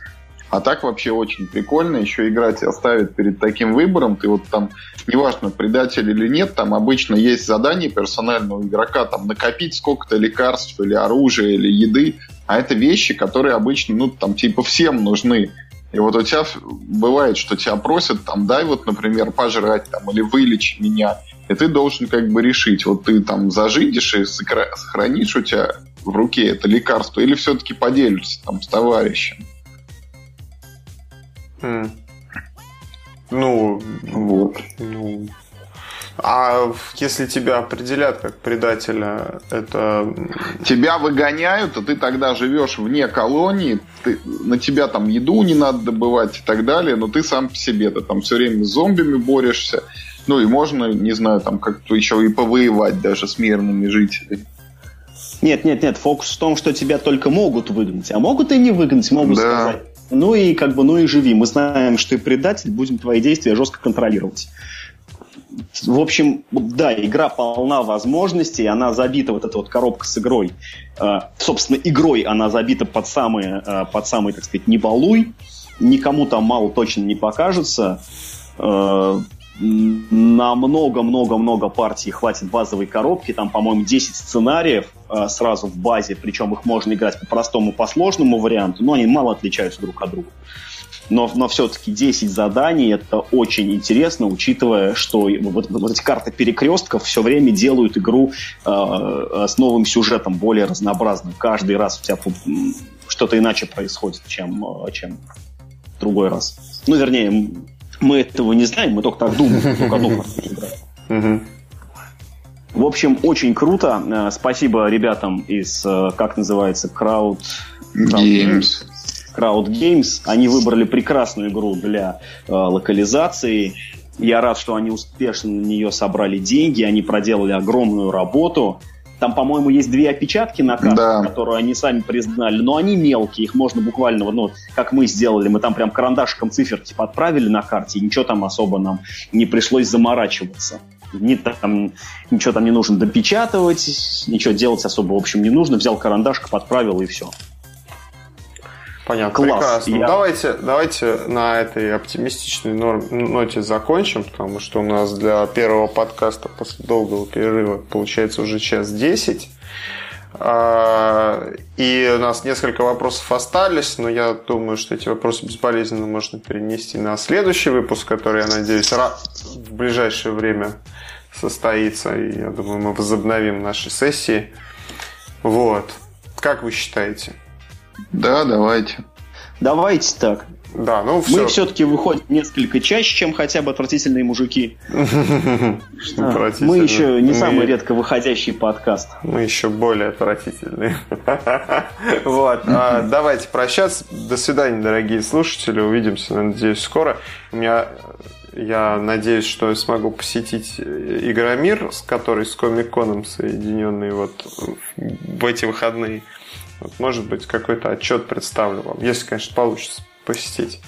А так вообще очень прикольно. Еще игра тебя ставит перед таким выбором. Ты вот там, неважно, предатель или нет, там обычно есть задание персонального игрока, там накопить сколько-то лекарств или оружия или еды. А это вещи, которые обычно, ну, там, типа, всем нужны. И вот у тебя бывает, что тебя просят, там, дай вот, например, пожрать, там, или вылечи меня. И ты должен как бы решить, вот ты там зажидишь и сохранишь у тебя в руке это лекарство, или все-таки поделишься там с товарищем.
Ну, вот. Ну, а если тебя определят как предателя, это...
Тебя выгоняют, а ты тогда живешь вне колонии, ты, на тебя там еду не надо добывать и так далее, но ты сам по себе, ты там все время с зомбими борешься, ну и можно, не знаю, там как-то еще и повоевать даже с мирными жителями.
Нет, нет, нет, фокус в том, что тебя только могут выгнать, а могут и не выгнать, могут да. сказать ну и как бы, ну и живи. Мы знаем, что ты предатель, будем твои действия жестко контролировать. В общем, да, игра полна возможностей, она забита, вот эта вот коробка с игрой. Э, собственно, игрой она забита под самый, э, под самый, так сказать, не балуй. Никому там мало точно не покажется. Э, на много-много-много партий хватит базовой коробки. Там, по-моему, 10 сценариев э, сразу в базе, причем их можно играть по простому, по сложному варианту, но они мало отличаются друг от друга. Но, но все-таки 10 заданий это очень интересно, учитывая, что вот, вот эти карты перекрестков все время делают игру э, с новым сюжетом, более разнообразным. Каждый раз у тебя что-то иначе происходит, чем, э, чем другой раз. Ну, вернее, мы этого не знаем, мы только так думаем, только одну. В общем, очень круто. Э, спасибо ребятам из, э, как называется, Crowd...
Games.
Crowd Games. Они выбрали прекрасную игру для э, локализации. Я рад, что они успешно на нее собрали деньги, они проделали огромную работу. Там, по-моему, есть две опечатки на карте, да. которые они сами признали, но они мелкие, их можно буквально, ну, как мы сделали, мы там прям карандашиком цифр типа отправили на карте, и ничего там особо нам не пришлось заморачиваться. Ни, там, ничего там не нужно допечатывать, ничего делать особо, в общем, не нужно. Взял карандашик, подправил и все.
Понятно,
Класс.
прекрасно.
Я-
Давайте, давайте на этой оптимистичной норм- ноте закончим, потому что у нас для первого подкаста после долгого перерыва получается уже час десять. А, И у нас несколько вопросов остались, но я думаю, что эти вопросы безболезненно можно перенести на следующий выпуск, который, я надеюсь, в ближайшее время состоится. И я думаю, мы возобновим наши сессии. Вот. Как вы считаете?
Да, давайте.
Давайте так.
Да, ну все.
Мы все-таки выходим несколько чаще, чем хотя бы отвратительные мужики. Мы еще не
Мы-
самый редко выходящий подкаст.
Мы еще более отвратительные. Вот. а, Давайте прощаться. До свидания, дорогие слушатели. Увидимся, надеюсь, скоро. У меня я надеюсь, что я смогу посетить Игромир, с который с Комик-Коном соединенный вот в эти выходные. Вот, может быть, какой-то отчет представлю вам, если, конечно, получится посетить.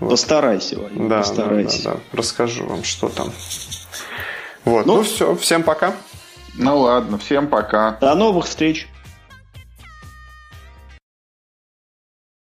Вот.
Постарайся, Ваня,
Да, да,
постарайся.
да, да. Расскажу вам, что там. Вот.
Ну,
ну все, всем пока.
Ну ладно, всем пока.
До новых встреч.